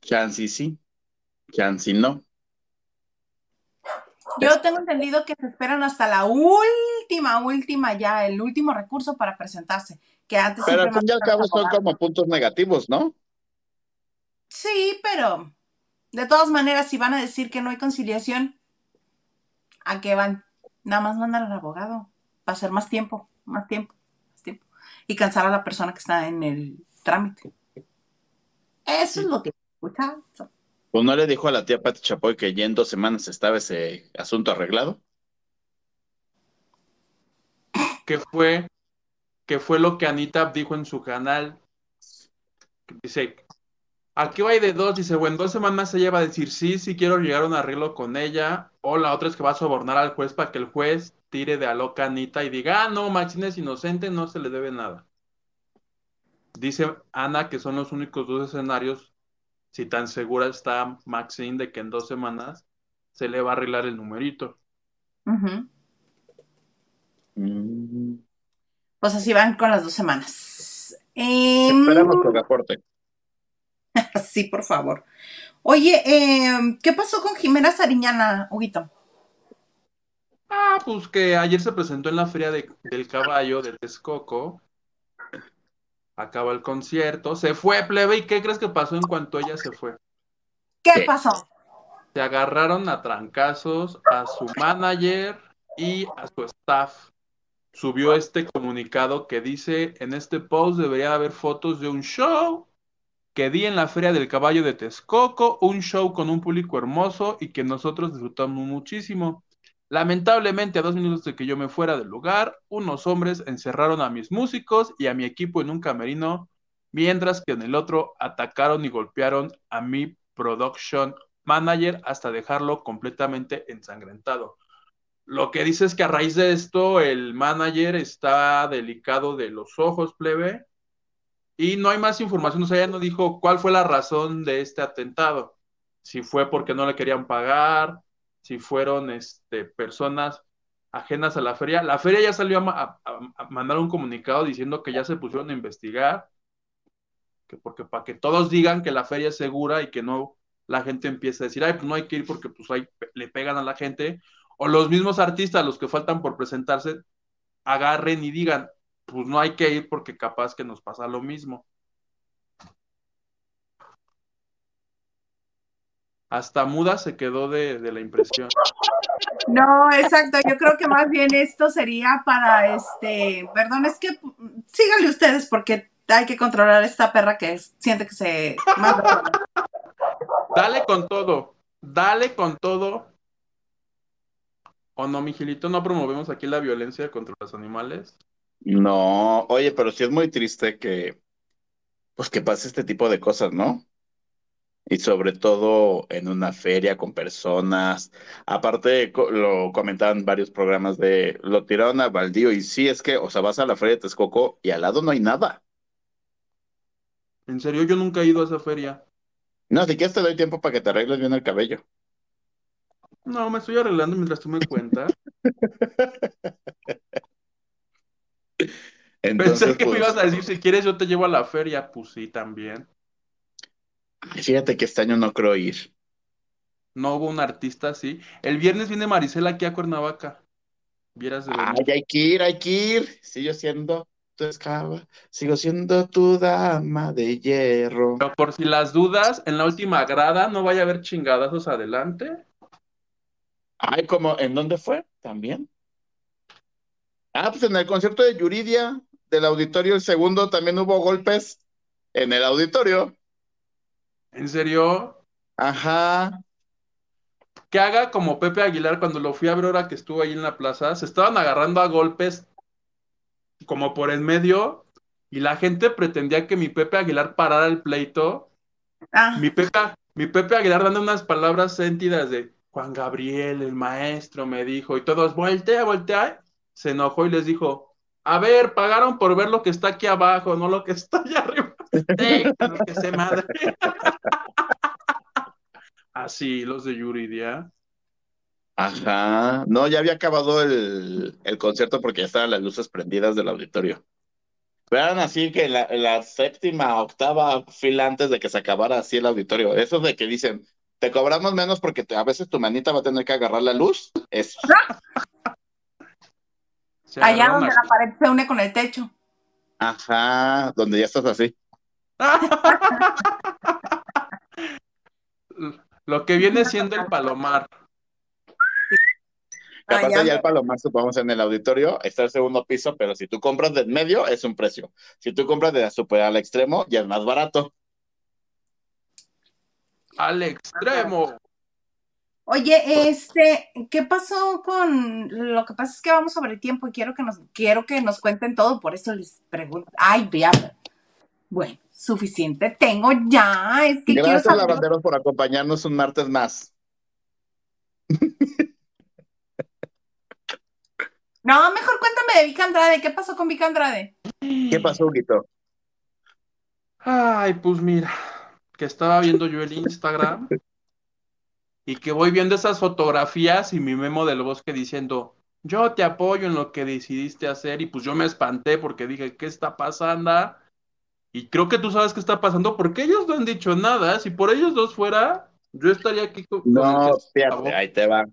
Chancy sí, Chancy no. Yo tengo entendido que se esperan hasta la última, última ya, el último recurso para presentarse. Que antes Pero al fin y al cabo son como puntos negativos, ¿no? Sí, pero de todas maneras, si van a decir que no hay conciliación, ¿a qué van? Nada más mandan al abogado. Va a ser más tiempo, más tiempo, más tiempo. Y cansar a la persona que está en el trámite. Eso es lo que Pues no le dijo a la tía Pati Chapoy que ya en dos semanas estaba ese asunto arreglado. que fue, que fue lo que Anita dijo en su canal. Dice, aquí va de dos, dice, bueno, en dos semanas ella va a decir sí, sí quiero llegar a un arreglo con ella, o la otra es que va a sobornar al juez para que el juez tire de a loca Anita y diga, ah, no, Maxine es inocente, no se le debe nada. Dice Ana que son los únicos dos escenarios, si tan segura está Maxine de que en dos semanas se le va a arreglar el numerito. Ujú. Mm. Pues así van con las dos semanas. Em, Esperamos tu reporte. sí, por favor. Oye, em, ¿qué pasó con Jimena Sariñana, Huguito? Ah, pues que ayer se presentó en la Feria de- del Caballo de Texcoco. Acaba el concierto. Se fue, plebe. ¿Y qué crees que pasó en cuanto ella se fue? ¿Qué ¿Qué? pasó? Se agarraron a trancazos a su manager y a su staff. Subió este comunicado que dice, en este post debería haber fotos de un show que di en la Feria del Caballo de Texcoco, un show con un público hermoso y que nosotros disfrutamos muchísimo. Lamentablemente, a dos minutos de que yo me fuera del lugar, unos hombres encerraron a mis músicos y a mi equipo en un camerino, mientras que en el otro atacaron y golpearon a mi production manager hasta dejarlo completamente ensangrentado. Lo que dice es que a raíz de esto el manager está delicado de los ojos, plebe, y no hay más información, o sea, ya no dijo cuál fue la razón de este atentado, si fue porque no le querían pagar, si fueron este, personas ajenas a la feria. La feria ya salió a, mandar un comunicado diciendo que ya se pusieron a investigar, que porque para que todos digan que la feria es segura y que no la gente empiece a decir, ay, pues no hay que ir porque pues ahí le pegan a la gente, o los mismos artistas, los que faltan por presentarse, agarren y digan, pues no hay que ir porque capaz que nos pasa lo mismo. Hasta muda se quedó de, la impresión. No, exacto. Yo creo que más bien esto sería para este. Perdón, es que síganle ustedes porque hay que controlar a esta perra que siente que se. dale con todo. Dale con todo. ¿O no, Mijilito? ¿No promovemos aquí la violencia contra los animales? No, oye, pero sí es muy triste que. Pues que pase este tipo de cosas, ¿no? Y sobre todo en una feria con personas. Aparte, lo comentaban varios programas de lo tiraron a baldío y sí es que, o sea, vas a la feria de Texcoco y al lado no hay nada. En serio, yo nunca he ido a esa feria. No, si quieres te doy tiempo para que te arregles bien el cabello. No, me estoy arreglando mientras tú me cuentas. Pensé que me ibas a pues decir, si quieres yo te llevo a la feria, pues sí, también. Fíjate que este año no creo ir. No hubo un artista así. El viernes viene Marisela aquí a Cuernavaca. Vieras de Ay, hay que ir, hay que ir. Sigo siendo tu esclava, sigo siendo tu dama de hierro. Pero por si las dudas, en la última grada no vaya a haber chingadazos adelante. Ay, como, ¿en dónde fue? También. Ah, pues en el concierto de Yuridia del auditorio, el segundo, también hubo golpes en el auditorio. ¿En serio? Ajá. Que haga como Pepe Aguilar cuando lo fui a ver ahora que estuvo ahí en la plaza. Se estaban agarrando a golpes como por el medio y la gente pretendía que mi Pepe Aguilar parara el pleito. Ah. Mi, Pepe, mi Pepe Aguilar dando unas palabras sentidas de Juan Gabriel, el maestro, me dijo, y todos, voltea, voltea. Se enojó y les dijo, a ver, pagaron por ver lo que está aquí abajo, no lo que está allá arriba. que madre. Así, los de Yuridia. Ajá. No, ya había acabado el, concierto porque ya estaban las luces prendidas del auditorio. Vean así que la, la séptima, octava fila antes de que se acabara así el auditorio. Eso de que dicen, te cobramos menos porque a veces tu manita va a tener que agarrar la luz. Eso. Allá donde la pared se une con el techo. Ajá, donde ya estás así. Lo que viene siendo el palomar. aparte ya el palomar, supongamos, en el auditorio, está el segundo piso, pero si tú compras del medio, es un precio. Si tú compras de la super al extremo, ya es más barato. Al extremo. Oye, este, ¿qué pasó con lo que pasa es que vamos sobre tiempo y quiero que nos quiero que nos cuenten todo, por eso les pregunto. Ay, diablo. Bueno, suficiente tengo ya. Es que Gracias, quiero Lavanderos, por acompañarnos un martes más. No, mejor cuéntame de Vika Andrade. ¿Qué pasó con Vika Andrade? ¿Qué pasó, Huguito? Ay, pues mira, que estaba viendo yo el Instagram y que voy viendo esas fotografías y mi memo del bosque diciendo, yo te apoyo en lo que decidiste hacer y pues yo me espanté porque dije, ¿qué está pasando? Y creo que tú sabes qué está pasando porque ellos no han dicho nada. Si por ellos dos fuera, yo estaría aquí con. No, fíjate, ahí te va.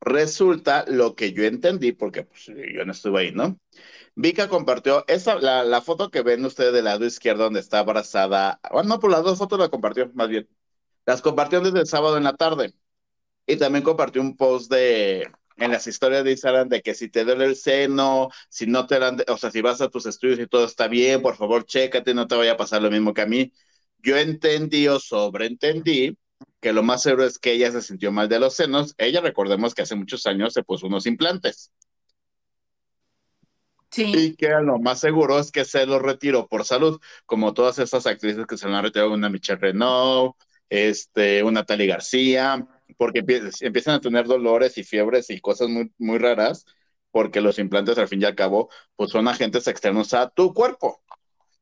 Resulta lo que yo entendí, porque pues, yo no estuve ahí, ¿no? Vika compartió esa, la, la foto que ven ustedes del lado izquierdo donde está abrazada. Bueno, no, por las dos fotos la compartió, más bien. Las compartió desde el sábado en la tarde. Y también compartió un post de, en las historias de Instagram de que si te duele el seno, si no te dan, o sea, si vas a tus estudios y todo está bien, por favor, chécate, no te vaya a pasar lo mismo que a mí. Yo entendí o sobreentendí que lo más seguro es que ella se sintió mal de los senos. Ella, recordemos que hace muchos años se puso unos implantes. Sí. Y que lo más seguro es que se los retiró por salud, como todas esas actrices que se lo han retirado, una Michelle Renault, este, una Tali García, porque empie- empiezan a tener dolores y fiebres y cosas muy, muy raras, porque los implantes al fin y al cabo, pues son agentes externos a tu cuerpo.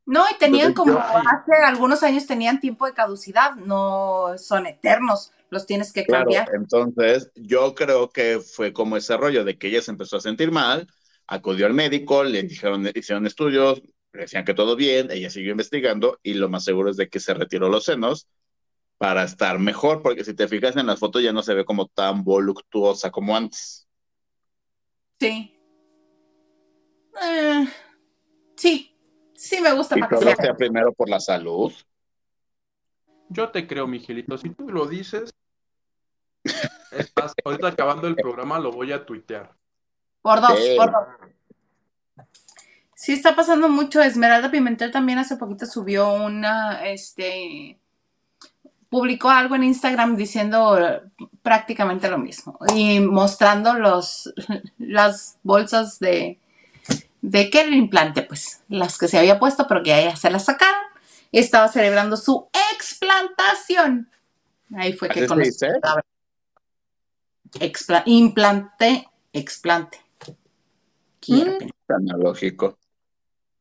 No, y tenían Entonces, como yo- hace algunos años tenían tiempo de caducidad, no son eternos, los tienes que Claro, cambiar. entonces yo creo que fue como ese rollo de que ella se empezó a sentir mal, acudió al médico, le dijeron, hicieron estudios, le decían que todo bien, ella siguió investigando y lo más seguro es de que se retiró los senos para estar mejor, porque si te fijas en las fotos ya no se ve como tan voluptuosa como antes. Sí. Eh, sí, sí me gusta Y para que todo sea. primero por la salud. Yo te creo, Miguelito. Si tú lo dices, es más, ahorita acabando el programa lo voy a tuitear. Por dos, Sí. por dos. Sí, está pasando mucho. Esmeralda Pimentel también hace poquito subió una, este, publicó algo en Instagram diciendo eh, prácticamente lo mismo y mostrando los, las bolsas de, de que el implante, pues, las que se había puesto, pero que ya se las sacaron y estaba celebrando su explantación. Ahí fue que ¿Así se conocí dice? la palabra. Expla- implante, explante. Mm. Analógico.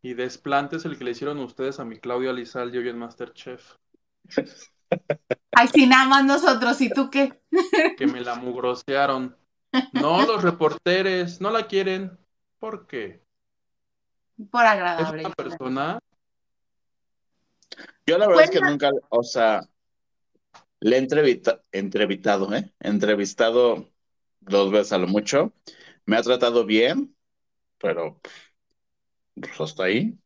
Y desplante es el que le hicieron ustedes a mi Claudia Lizalde hoy en Masterchef. Ay, sí, nada más nosotros, ¿y tú qué? Que me la mugrosearon. No, los reporteres no la quieren. ¿Por qué? Por Es agradable. una persona. Yo la verdad es que nunca, o sea, le he entrevista- entrevistado, ¿eh? Entrevistado dos veces a lo mucho. Me ha tratado bien, pero pues hasta ahí.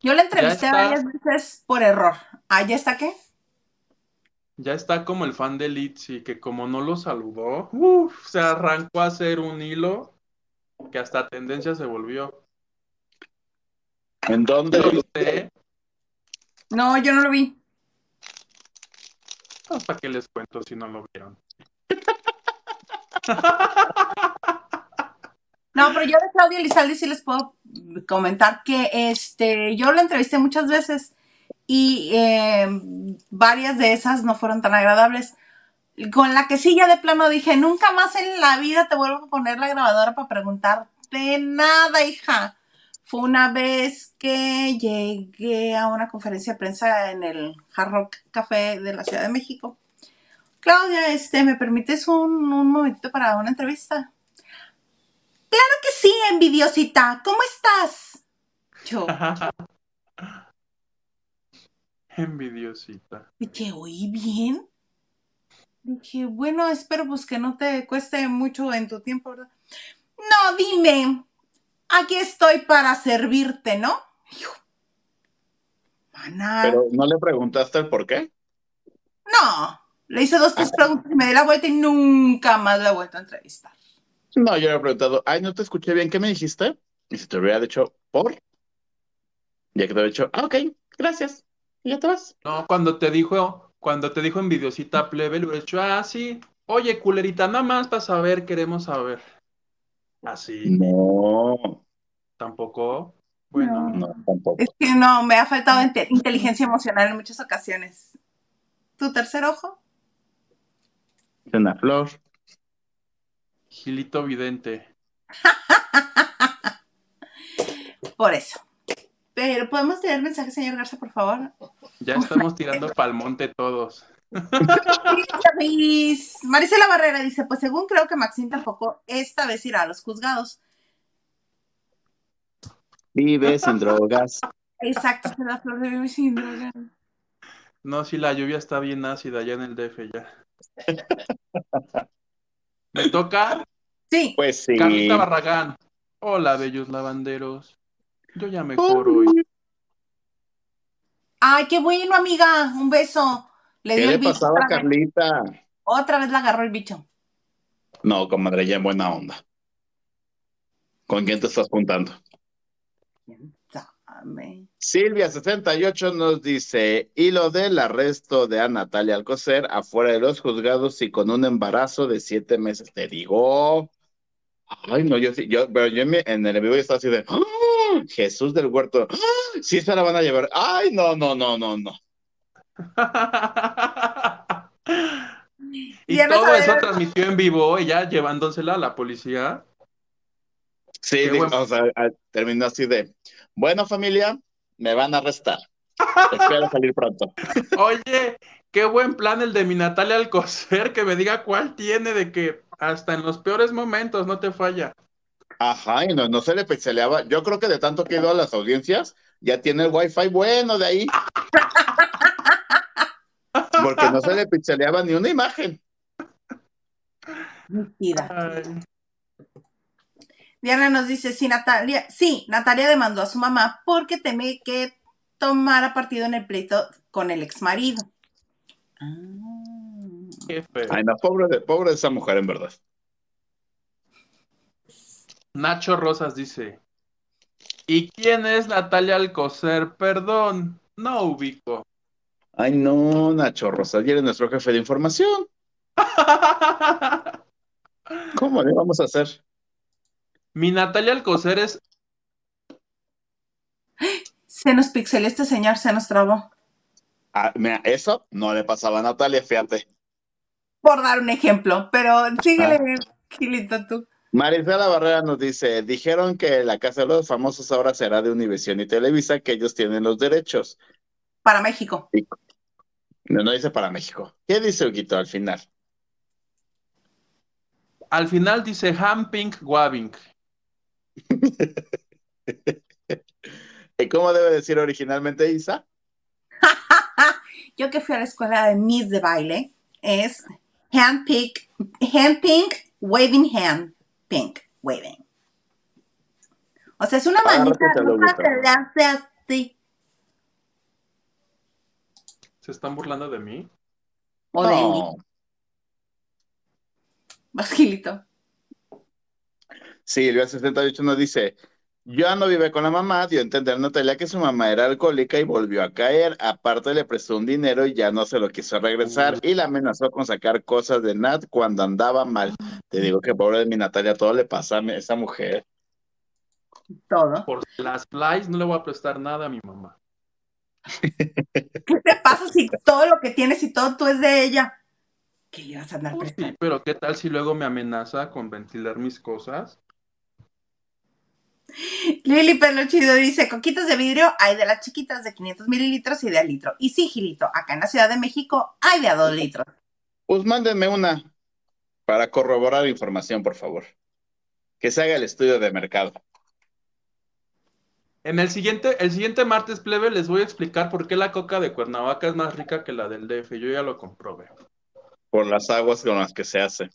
Yo la entrevisté varias veces por error. ¿Ah, ya está qué? Ya está como el fan de Litzy, que como no lo saludó, uf, se arrancó a hacer un hilo que hasta tendencia se volvió. ¿En dónde? Lo No, yo no lo vi. ¿para qué les cuento si no lo vieron? No, pero yo de Claudia Elizalde sí les puedo comentar que este, yo la entrevisté muchas veces y eh, varias de esas no fueron tan agradables. Con la que sí ya de plano dije, nunca más en la vida te vuelvo a poner la grabadora para preguntarte nada, hija. Fue una vez que llegué a una conferencia de prensa en el Hard Rock Café de la Ciudad de México. Claudia, este, ¿me permites un, un momentito para una entrevista? Claro que sí, envidiosita. ¿Cómo estás? Yo Envidiosita. dije, oí bien. Dije, bueno, espero pues que no te cueste mucho en tu tiempo, ¿verdad? No, dime. Aquí estoy para servirte, ¿no? Yo, Pero no le preguntaste el por qué. no. Le hice dos, tres preguntas y me di la vuelta y nunca más la he vuelto a entrevistar. No, yo le he preguntado, ay, no te escuché bien, ¿qué me dijiste? Y si te hubiera dicho, ¿por? Ya que te hubiera dicho, ah, ok, gracias. Y ya te vas. No, cuando te dijo, cuando te dijo envidiosita plebe, le hubiera dicho, ah, sí, oye, culerita, nada más para saber, queremos saber. Así, No, tampoco. Bueno, no, tampoco. Es que no, me ha faltado inte- inteligencia emocional en muchas ocasiones. ¿Tu tercer ojo? Una flor. Gilito Vidente. Por eso. Pero podemos tener mensaje, señor Garza, por favor. Ya estamos tirando pa'l monte todos. Marisela Barrera dice, pues según creo que Maxine tampoco esta vez irá a los juzgados. Vive sin drogas. Exacto, la flor de bebé sin droga. No, si la lluvia está bien ácida allá en el DF ya. Me toca Sí, Pues sí. Carlita Barragán. Hola, bellos lavanderos. Yo ya mejor hoy. Ay, qué bueno, amiga. Un beso. Le ¿Qué dio le el bicho. pasaba a Otra vez. Carlita? Otra vez la agarró el bicho. No, comadre, ya en buena onda. ¿Con quién te estás juntando? Amén. Silvia68 nos dice, y lo del arresto de a Natalia Alcocer afuera de los juzgados y con un embarazo de siete meses. Te digo, ay no, yo sí, yo, pero yo en, mi- en el vivo estaba así de, ¡Ah! Jesús del huerto, ¡Ah! sí se la van a llevar. Ay, no, no, no, no, no. y Ya todo eso transmitió en vivo, ella llevándosela a la policía. Sí, digo, o sea, terminó así de, bueno familia, me van a arrestar. Espero salir pronto. Oye, qué buen plan el de mi Natalia Alcocer, que me diga cuál tiene de que hasta en los peores momentos no te falla. Ajá, y no, no se le pixeleaba. Yo creo que de tanto que he ido a las audiencias, ya tiene el wifi bueno de ahí. Porque no se le pixeleaba ni una imagen. Ay, Diana nos dice, sí, Natalia, sí, Natalia demandó a su mamá porque teme que tomara partido en el pleito con el ex marido. Ah. qué feo. Ay, no, pobre de, pobre de esa mujer, en verdad. Nacho Rosas dice, ¿y quién es Natalia Alcocer? Perdón, no ubico. Ay, no, Nacho Rosas, ya eres nuestro jefe de información. ¿Cómo le vamos a hacer? Mi Natalia Alcocer es Se nos pixeló este señor, se nos trabó. Ah, mira, eso no le pasaba a Natalia, fíjate. Por dar un ejemplo, pero síguele, Gilito, tú. Marisela Barrera nos dice, dijeron que la Casa de los Famosos ahora será de Univision y Televisa, que ellos tienen los derechos. Para México. No, no dice para México. ¿Qué dice Huguito al final? Al final dice Hamping Wabing. ¿Y cómo debe decir originalmente Isa? Yo que fui a la escuela de Miss de baile, es hand pick, hand pink, waving hand, pink, waving. O sea, es una roja Huguito. que le hace así. ¿Se están burlando de mí? O de mí. Vas, Gilito. Silvia 68 nos dice, ya no vive con la mamá, dio a entender Natalia que su mamá era alcohólica y volvió a caer. Aparte le prestó un dinero y ya no se lo quiso regresar y la amenazó con sacar cosas de Nat cuando andaba mal. Te digo que pobre de mi Natalia, todo le pasa a esa mujer. Todo. Por las flies no le voy a prestar nada a mi mamá. ¿Qué te pasa si todo lo que tienes y todo tú es de ella? ¿Qué le vas a andar Pues prestando? sí, pero ¿qué tal si luego me amenaza con ventilar mis cosas? Lili Peluchido dice, coquitas de vidrio hay de las chiquitas de 500 mililitros y de al litro. Y sí, Gilito, acá en la Ciudad de México hay de a 2 litros. Pues mándenme una para corroborar información, por favor. Que se haga el estudio de mercado. En el siguiente, el siguiente martes plebe les voy a explicar por qué la coca de Cuernavaca es más rica que la del DF. Yo ya lo comprobé. Por las aguas con las que se hace.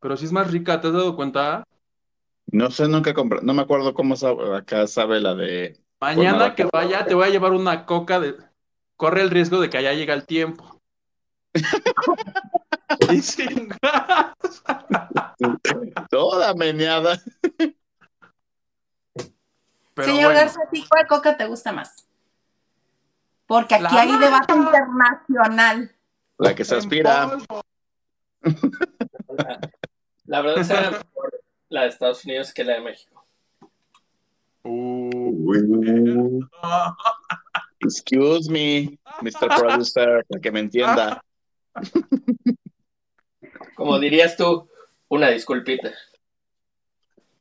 Pero si es más rica, ¿te has dado cuenta? No sé, nunca compré, no me acuerdo cómo sabe, acá sabe la de Mañana que vaya te voy a llevar una coca de... Corre el riesgo de que allá llega el tiempo. Y sin gas. toda meneada. Pero Señor bueno, Garza, ¿a ti cuál coca te gusta más? Porque aquí La hay debate internacional. La que se aspira. La, la verdad será mejor la de Estados Unidos que la de México. Uh, excuse me, Mr. Producer, para que me entienda. Como dirías tú, una disculpita.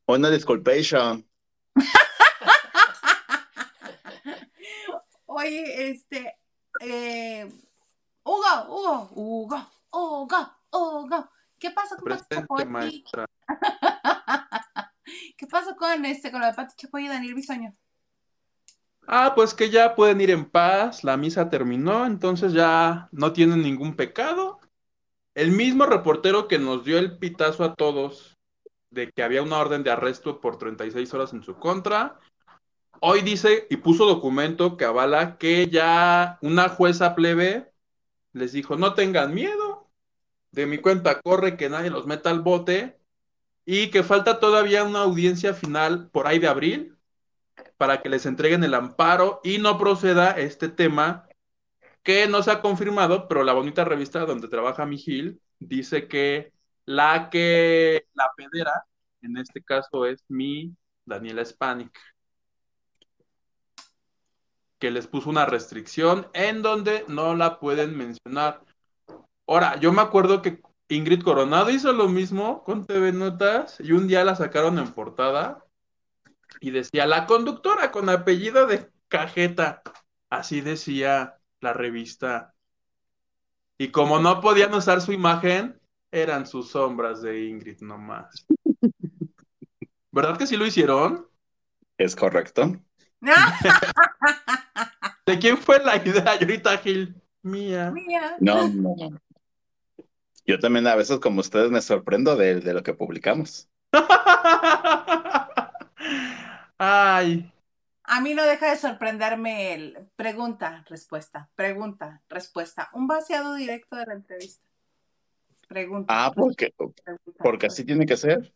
Una disculpation. Oye, este, eh, Hugo, Hugo, Hugo, Hugo, Hugo. ¿Qué pasa con presente, maestra. ¿Qué pasó con este, con lo de Pati Chapoy y Daniel Bisoño? Ah, pues que ya pueden ir en paz, la misa terminó, entonces ya no tienen ningún pecado. El mismo reportero que nos dio el pitazo a todos de que había una orden de arresto por 36 horas en su contra, hoy dice y puso documento que avala que ya una jueza plebe les dijo, no tengan miedo, de mi cuenta corre que nadie los meta al bote y que falta todavía una audiencia final por ahí de abril para que les entreguen el amparo y no proceda este tema que no se ha confirmado, pero la bonita revista donde trabaja mi Gil dice que la que la pedera, en este caso es mi Daniela Spanik, que les puso una restricción en donde no la pueden mencionar. Ahora, yo me acuerdo que Ingrid Coronado hizo lo mismo con TV Notas y un día la sacaron en portada y decía la conductora con apellido de cajeta. Así decía la revista. Y como no podían usar su imagen, eran sus sombras de Ingrid nomás. ¿Verdad que sí lo hicieron? Es correcto. ¿De quién fue la idea, ahorita Gil? Mía. Mía. No, no, no. Yo también a veces, como ustedes, me sorprendo de, de lo que publicamos. Ay, A mí no deja de sorprenderme el pregunta, respuesta, pregunta, respuesta. Un vaciado directo de la entrevista. Pregunta. Ah, porque, pregunta, porque así tiene que ser.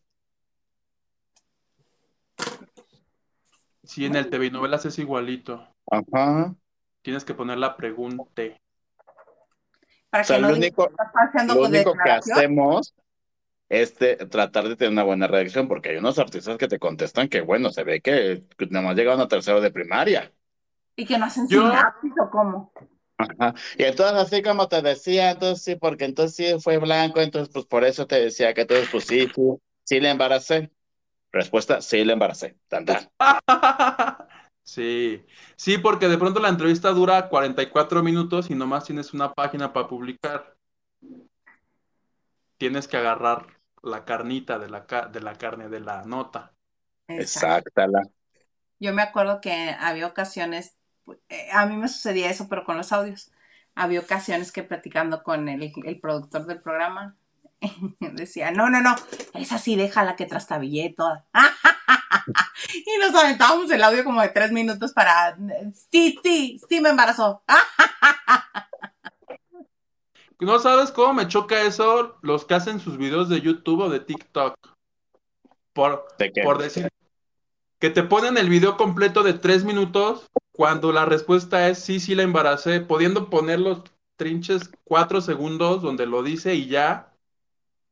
sí, en el TV novelas es igualito. Ajá. Tienes que poner la pregunta. Para O sea, que no lo único, que lo con único que hacemos es de- tratar de tener una buena redacción, porque hay unos artistas que te contestan que, bueno, se ve que nada más llegaron a tercero de primaria. Y que no hacen Yo- sinapsis o cómo. Ajá. Y entonces, así como te decía, entonces sí, porque entonces sí fue blanco, entonces pues por eso te decía que entonces pues sí, sí, sí le embaracé. Respuesta, sí le embaracé. Tan, tan. Sí, sí, porque de pronto la entrevista dura 44 minutos y nomás tienes una página para publicar. Tienes que agarrar la carnita de la, de la carne de la nota. Exacto. Exactala. Yo me acuerdo que había ocasiones, eh, a mí me sucedía eso, pero con los audios. Había ocasiones que platicando con el, el productor del programa, decía, no, no, no, esa sí déjala que trastabillé toda. y nos aventábamos el audio como de tres minutos para, sí, sí, sí me embarazó. ¿No sabes cómo me choca eso? Los que hacen sus videos de YouTube o de TikTok. Por, por decir que te ponen el video completo de tres minutos cuando la respuesta es sí, sí la embaracé, pudiendo poner los trinches cuatro segundos donde lo dice y ya.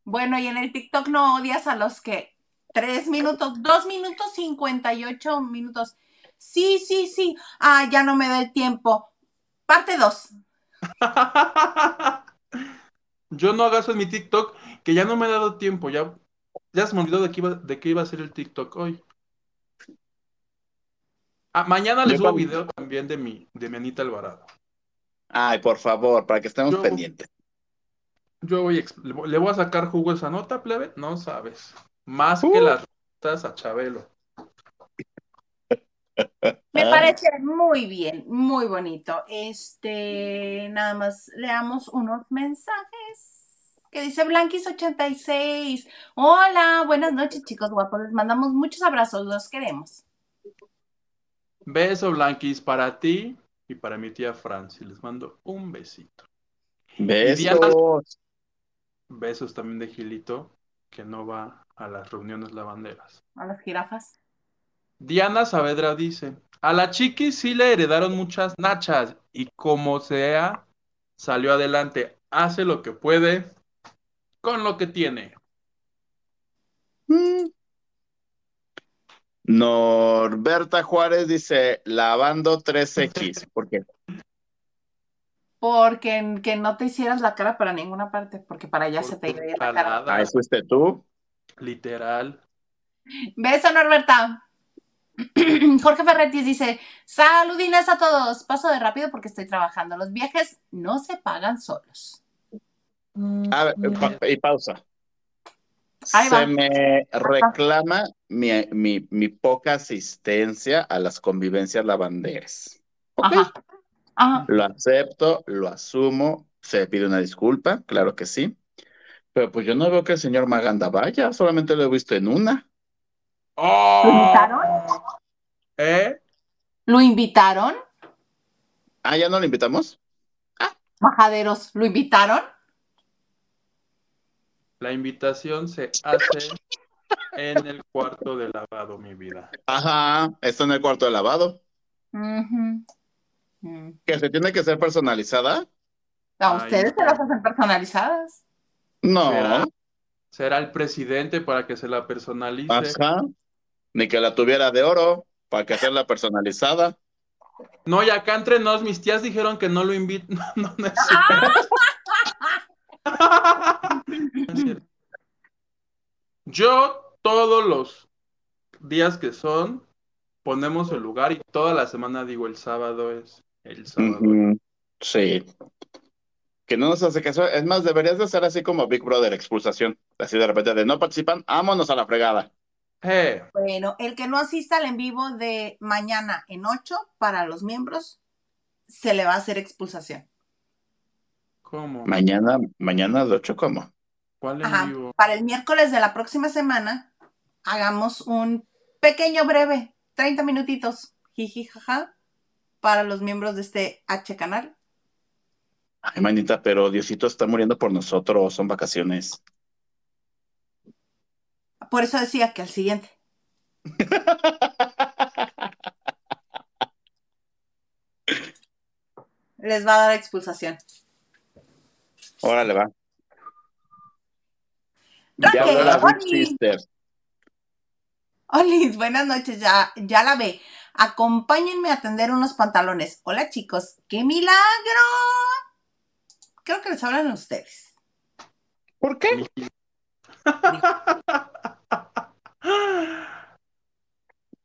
Bueno, y en el TikTok no odias a los que tres minutos, dos minutos cincuenta y ocho minutos. Sí, sí, sí. Ah, ya no me da el tiempo. Parte dos. Yo no hago eso en mi TikTok, que ya no me ha dado tiempo, ya, ya se me olvidó de qué iba, de qué iba a ser el TikTok hoy. Ah, mañana les subo video también de mi, de mi Anita Alvarado. Ay, por favor, para que estemos Yo- pendientes. Yo voy, le voy- le voy a sacar jugo a esa nota, plebe, no sabes. Más que Uh. las notas a Chabelo. Me Ah. parece muy bien, muy bonito. Este, nada más leamos unos mensajes que dice Blanquis86. Hola, buenas noches, chicos guapos. Les mandamos muchos abrazos, los queremos. Beso, Blanquis, para ti y para mi tía Franci. Les mando un besito. Besos. Besos también de Gilito, que no va a las reuniones lavanderas. A las jirafas. Diana Saavedra dice, a la chiqui sí le heredaron muchas nachas y como sea, salió adelante, hace lo que puede con lo que tiene. Mm. Norberta Juárez dice, lavando 3X. ¿Por qué? Porque que no te hicieras la cara para ninguna parte, porque para allá se te iba a ir la cara. Jalada, Ahí fuiste tú. Literal. Beso, Norberta. Jorge Ferretis dice, saludines a todos. Paso de rápido porque estoy trabajando. Los viajes no se pagan solos. A ver, pa- y pausa. Ahí va. Se me reclama mi, mi, mi poca asistencia a las convivencias lavanderas. ¿Ok? Ajá. Ajá. Lo acepto, lo asumo, se pide una disculpa, claro que sí. Pero pues yo no veo que el señor Maganda vaya, solamente lo he visto en una. ¿Lo ¡Oh! invitaron? ¿Eh? ¿Lo invitaron? Ah, ¿ya no lo invitamos? Bajaderos, ¿lo invitaron? La invitación se hace En el cuarto de lavado, mi vida. Ajá, está en el cuarto de lavado. Mm. ¿Que se tiene que ser personalizada? ¿A Ay, ustedes se las hacen personalizadas? No. ¿Será? Será el presidente para que se la personalice. Ajá. Ni que la tuviera de oro para que hacerla personalizada. No, y acá entre nos, mis tías dijeron que no lo invitan. No, no. Yo todos los días que son, ponemos el lugar y toda la semana digo el sábado es el sábado. Sí. Que no nos hace caso. Es más, deberías de ser así como Big Brother, expulsación. Así de repente de no participan, vámonos a la fregada. Eh, Bueno, el que no asista al en vivo de mañana en 8 para los miembros, se le va a hacer expulsación. ¿cómo? Mañana, mañana de ocho, ¿cómo? ¿Cuál en Ajá. vivo? Para el miércoles de la próxima semana, hagamos un pequeño breve, 30 minutitos, jiji, jaja, para los miembros de este H canal. Ay, manita, pero Diosito está muriendo por nosotros, son vacaciones. Por eso decía que al siguiente. Les va a dar expulsación. Órale, va. Ya habló la Big Oli. Sister. Olis, buenas noches, ya, ya la ve. Acompáñenme a tender unos pantalones. Hola chicos, ¡qué milagro! Creo que les hablan a ustedes. ¿Por qué?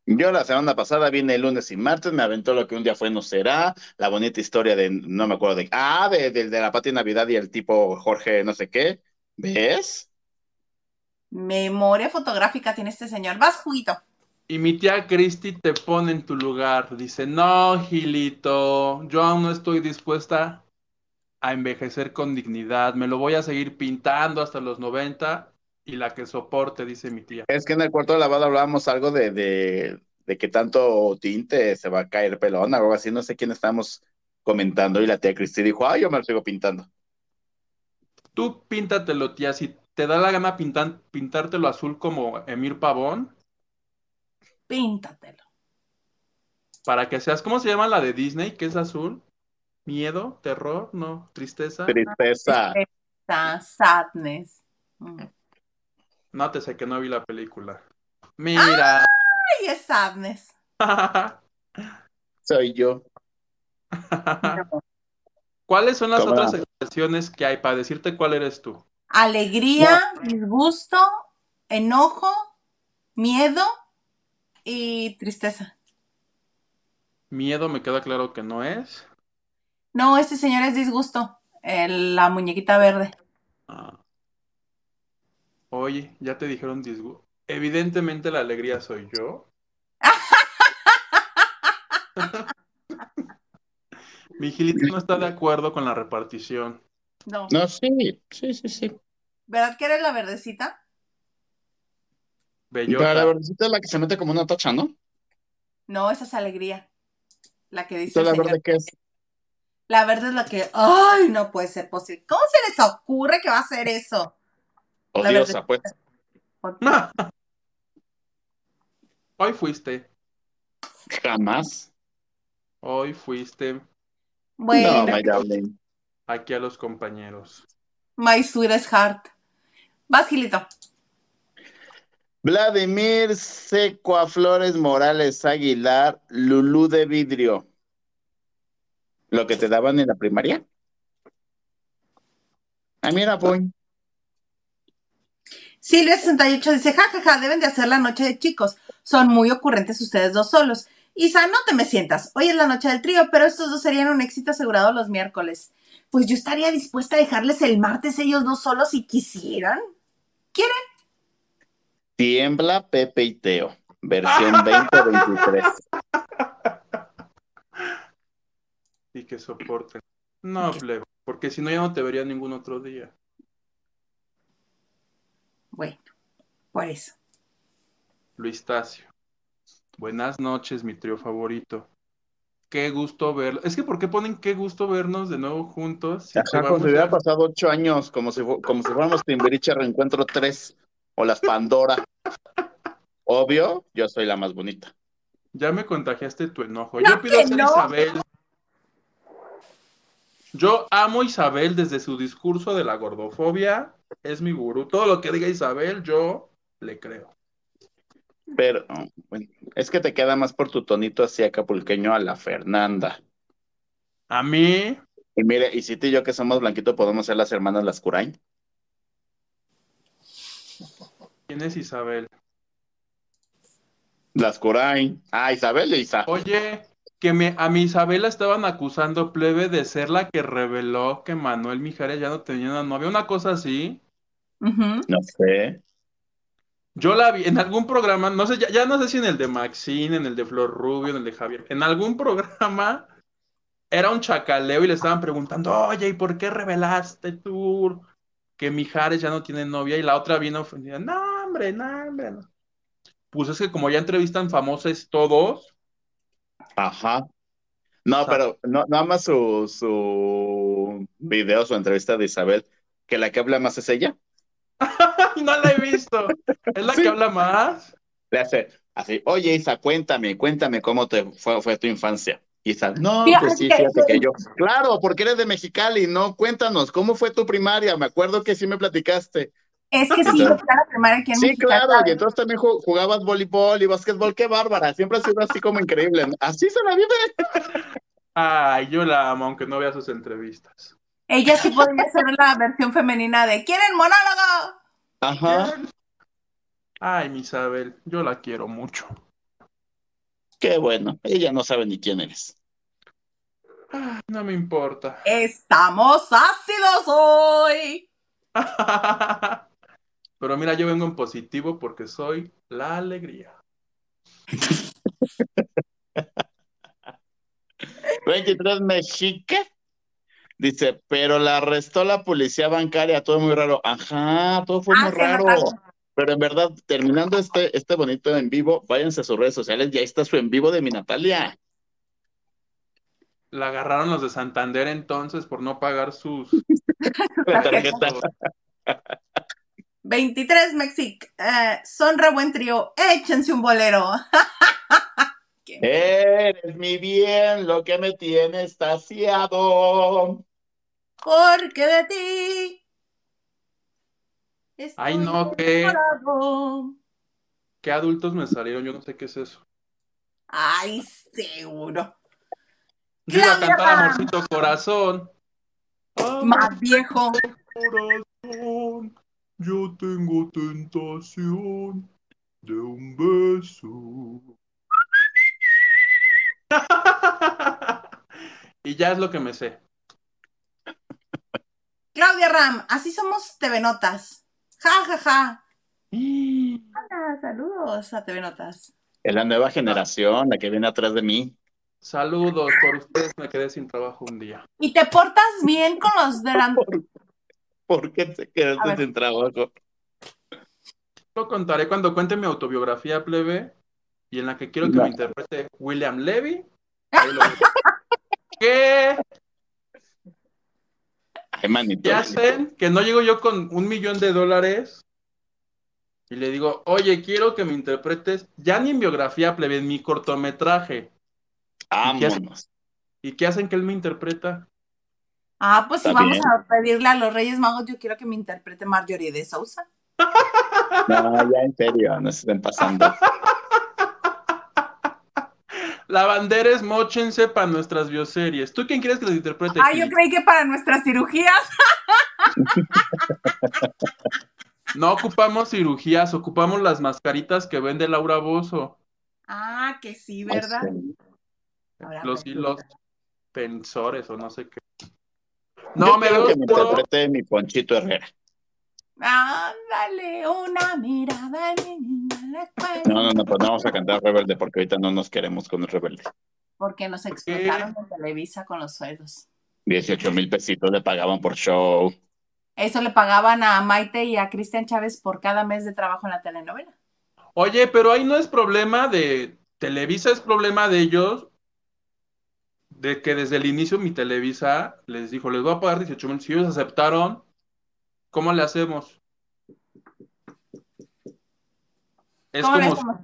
Yo la semana pasada vine el lunes y martes, me aventó lo que un día fue no será, la bonita historia de, no me acuerdo de, ah, de, de, de la Pati Navidad y el tipo Jorge no sé qué, ¿ves? Memoria fotográfica tiene este señor. Vas, juguito. Y mi tía Cristi te pone en tu lugar. Dice, no, Gilito, yo aún no estoy dispuesta a envejecer con dignidad. Me lo voy a seguir pintando hasta los 90 y la que soporte, dice mi tía. Es que en el cuarto de lavado hablábamos algo de, de, de que tanto tinte se va a caer pelón, algo así, no sé quién estábamos comentando, y la tía Cristi dijo, ay, yo me lo sigo pintando. Tú píntatelo, tía. Si te da la gana pintar, pintártelo azul como Emir Pavón, Píntatelo. para que seas, ¿cómo se llama la de Disney? que es azul? ¿Miedo? ¿Terror? No, tristeza. Tristeza. Tristeza, sadness. Mm. Nótese que no vi la película. Mira. Ay, es sadness. Soy yo. ¿Cuáles son las otras expresiones que hay para decirte cuál eres tú? Alegría, disgusto, enojo, miedo y tristeza. Miedo me queda claro que no es. No, este señor es disgusto. El- la muñequita verde. Ah. Oye, ya te dijeron disgusto. Evidentemente la alegría soy yo. Mi Gilito no está de acuerdo con la repartición. No. No, sí, sí, sí, sí. ¿Verdad que eres la verdecita? Pero la Bellota. verdecita es la que se mete como una tacha, ¿no? No, esa es alegría. La que dice Entonces, el la señor. verdad que es. La verde es la que, ay, no puede ser posible. ¿Cómo se les ocurre que va a hacer eso? Odiosa, pues. Hoy fuiste. Jamás. Hoy fuiste Bueno, No, my darling. aquí a los compañeros. my sweetest heart. Vas, Gilito. Vladimir Secua Flores Morales Aguilar, Lulú de vidrio. Lo que te daban en la primaria. Ah, mira, pues. Silvia68 dice, jajaja, deben de hacer la noche de chicos. Son muy ocurrentes ustedes dos solos. Isa, no te me sientas. Hoy es la noche del trío, pero estos dos serían un éxito asegurado los miércoles. Pues yo estaría dispuesta a dejarles el martes ellos dos solos si quisieran. Tiembla Pepe y Teo. Versión 2023. Y que soporten. No, plebe, porque si no ya no te vería ningún otro día. Bueno, por eso. Luis Tacio. Buenas noches, mi trío favorito. Qué gusto verlo. Es que ¿por qué ponen qué gusto vernos de nuevo juntos? Si Ajá, como si hubiera pasado ocho años, como si, como si fuéramos Timbiriche Reencuentro 3 o las Pandora. Obvio, yo soy la más bonita. Ya me contagiaste tu enojo. No Yo pido ser no. Isabel. Yo amo a Isabel desde su discurso de la gordofobia. Es mi gurú. Todo lo que diga Isabel, yo le creo. Pero, bueno, es que te queda más por tu tonito así acapulqueño a la Fernanda. A mí, Y mire, y si tú y yo que somos blanquitos podemos ser las hermanas Las Curain. ¿quién es Isabel? Las Curain. Ah, Isabel y Isa. Oye, que me, a mi Isabela estaban acusando plebe de ser la que reveló que Manuel Mijares ya no tenía una novia. Una cosa así. No sé. Yo la vi en algún programa, no sé, ya, ya no sé si en el de Maxine, en el de Flor Rubio, en el de Javier, en algún programa era un chacaleo y le estaban preguntando, oye, ¿y por qué revelaste tú que Mijares ya no tiene novia? Y la otra vino ofendida, no, hombre, no, hombre. no". Pues es que como ya entrevistan famosos todos, Ajá. No, O sea- pero no, nada más su, su video, su entrevista de Isabel, que la que habla más es ella. no la he visto. ¿Es la Sí. que habla más? Le hace así, oye Isa, cuéntame, cuéntame cómo te fue, fue tu infancia. Isa, no, Fíjate pues sí, fíjate que yo. Claro, porque eres de Mexicali, no, cuéntanos, ¿cómo fue tu primaria? Me acuerdo que sí me platicaste. Es que sí, la primaria aquí en Sí, México. claro, y entonces también ju- jugabas voleibol y básquetbol, qué bárbara, siempre ha sido así como increíble. Así se la vive. Ay, yo la amo, aunque no vea sus entrevistas. Ella sí podría ser la versión femenina de ¿Quieren monólogo? Ajá, Ay, mi Isabel, yo la quiero mucho. qué bueno, ella no sabe ni quién eres. Ay, no me importa. Estamos ácidos hoy. Pero mira, yo vengo en positivo porque soy la alegría. 23 Mexique. Dice, pero la arrestó la policía bancaria, todo muy raro. Ajá, todo fue Ah, muy raro. raro. Pero en verdad, terminando este, este bonito en vivo, váyanse a sus redes sociales y ahí está su en vivo de mi Natalia. La agarraron los de Santander entonces por no pagar sus... La tarjeta. 23 Mexic. Eh, son re buen trío. Échense un bolero. Eres mi bien, lo que me tiene estaciado. Porque de ti. estoy Ay, no, ¿qué? ¿Qué adultos me salieron? Yo no sé qué es eso. Ay, seguro. Yo iba a cantar. Amorcito Corazón. Más viejo. Yo tengo tentación de un beso. y ya es lo que me sé. Claudia Ram, así somos TV Notas. Ja, ja, ja. Hola, saludos a TV Notas. Es la nueva generación, la que viene atrás de mí. Saludos, por ustedes me quedé sin trabajo un día. ¿Y te portas bien con los de la... ¿Por qué te quedaste sin trabajo? Lo contaré cuando cuente mi autobiografía plebe y en la que quiero que No. me interprete William Levy. Lo. ¿Qué? Ay, manito. ¿Qué hacen? Que no llego yo con un millón de dólares y le digo, oye, quiero que me interpretes, ya ni en biografía, plebe, en mi cortometraje. Vámonos. ¿Y qué hacen que él me interpreta? Ah, pues si vamos bien. a pedirle a los Reyes Magos, yo quiero que me interprete Marjorie de Sousa. No, ya en serio, no se estén pasando. Lavanderes, mochense para nuestras bioseries. ¿Tú quién quieres que les interprete? Ah, yo creí que para nuestras cirugías. No ocupamos cirugías, ocupamos las mascaritas que vende Laura Bozo. Ah, que sí, ¿verdad? Ahora Los hilos tensores o no sé qué. No, yo me quiero veo que me interprete mi Ponchito Herrera. Ándale, una mirada de mi niña en la escuela. No, no, no, pues no vamos a cantar Rebelde porque ahorita no nos queremos con el Rebelde. Porque nos explotaron en Televisa con los sueldos. 18 mil pesitos le pagaban por show. Eso le pagaban a Maite y a Cristian Chávez por cada mes de trabajo en la telenovela. Oye, pero ahí no es problema de Televisa, es problema de ellos, de que desde el inicio mi Televisa les dijo, les voy a pagar 18 mil, si ellos aceptaron, ¿cómo le hacemos? Es ¿Cómo le como, hacemos?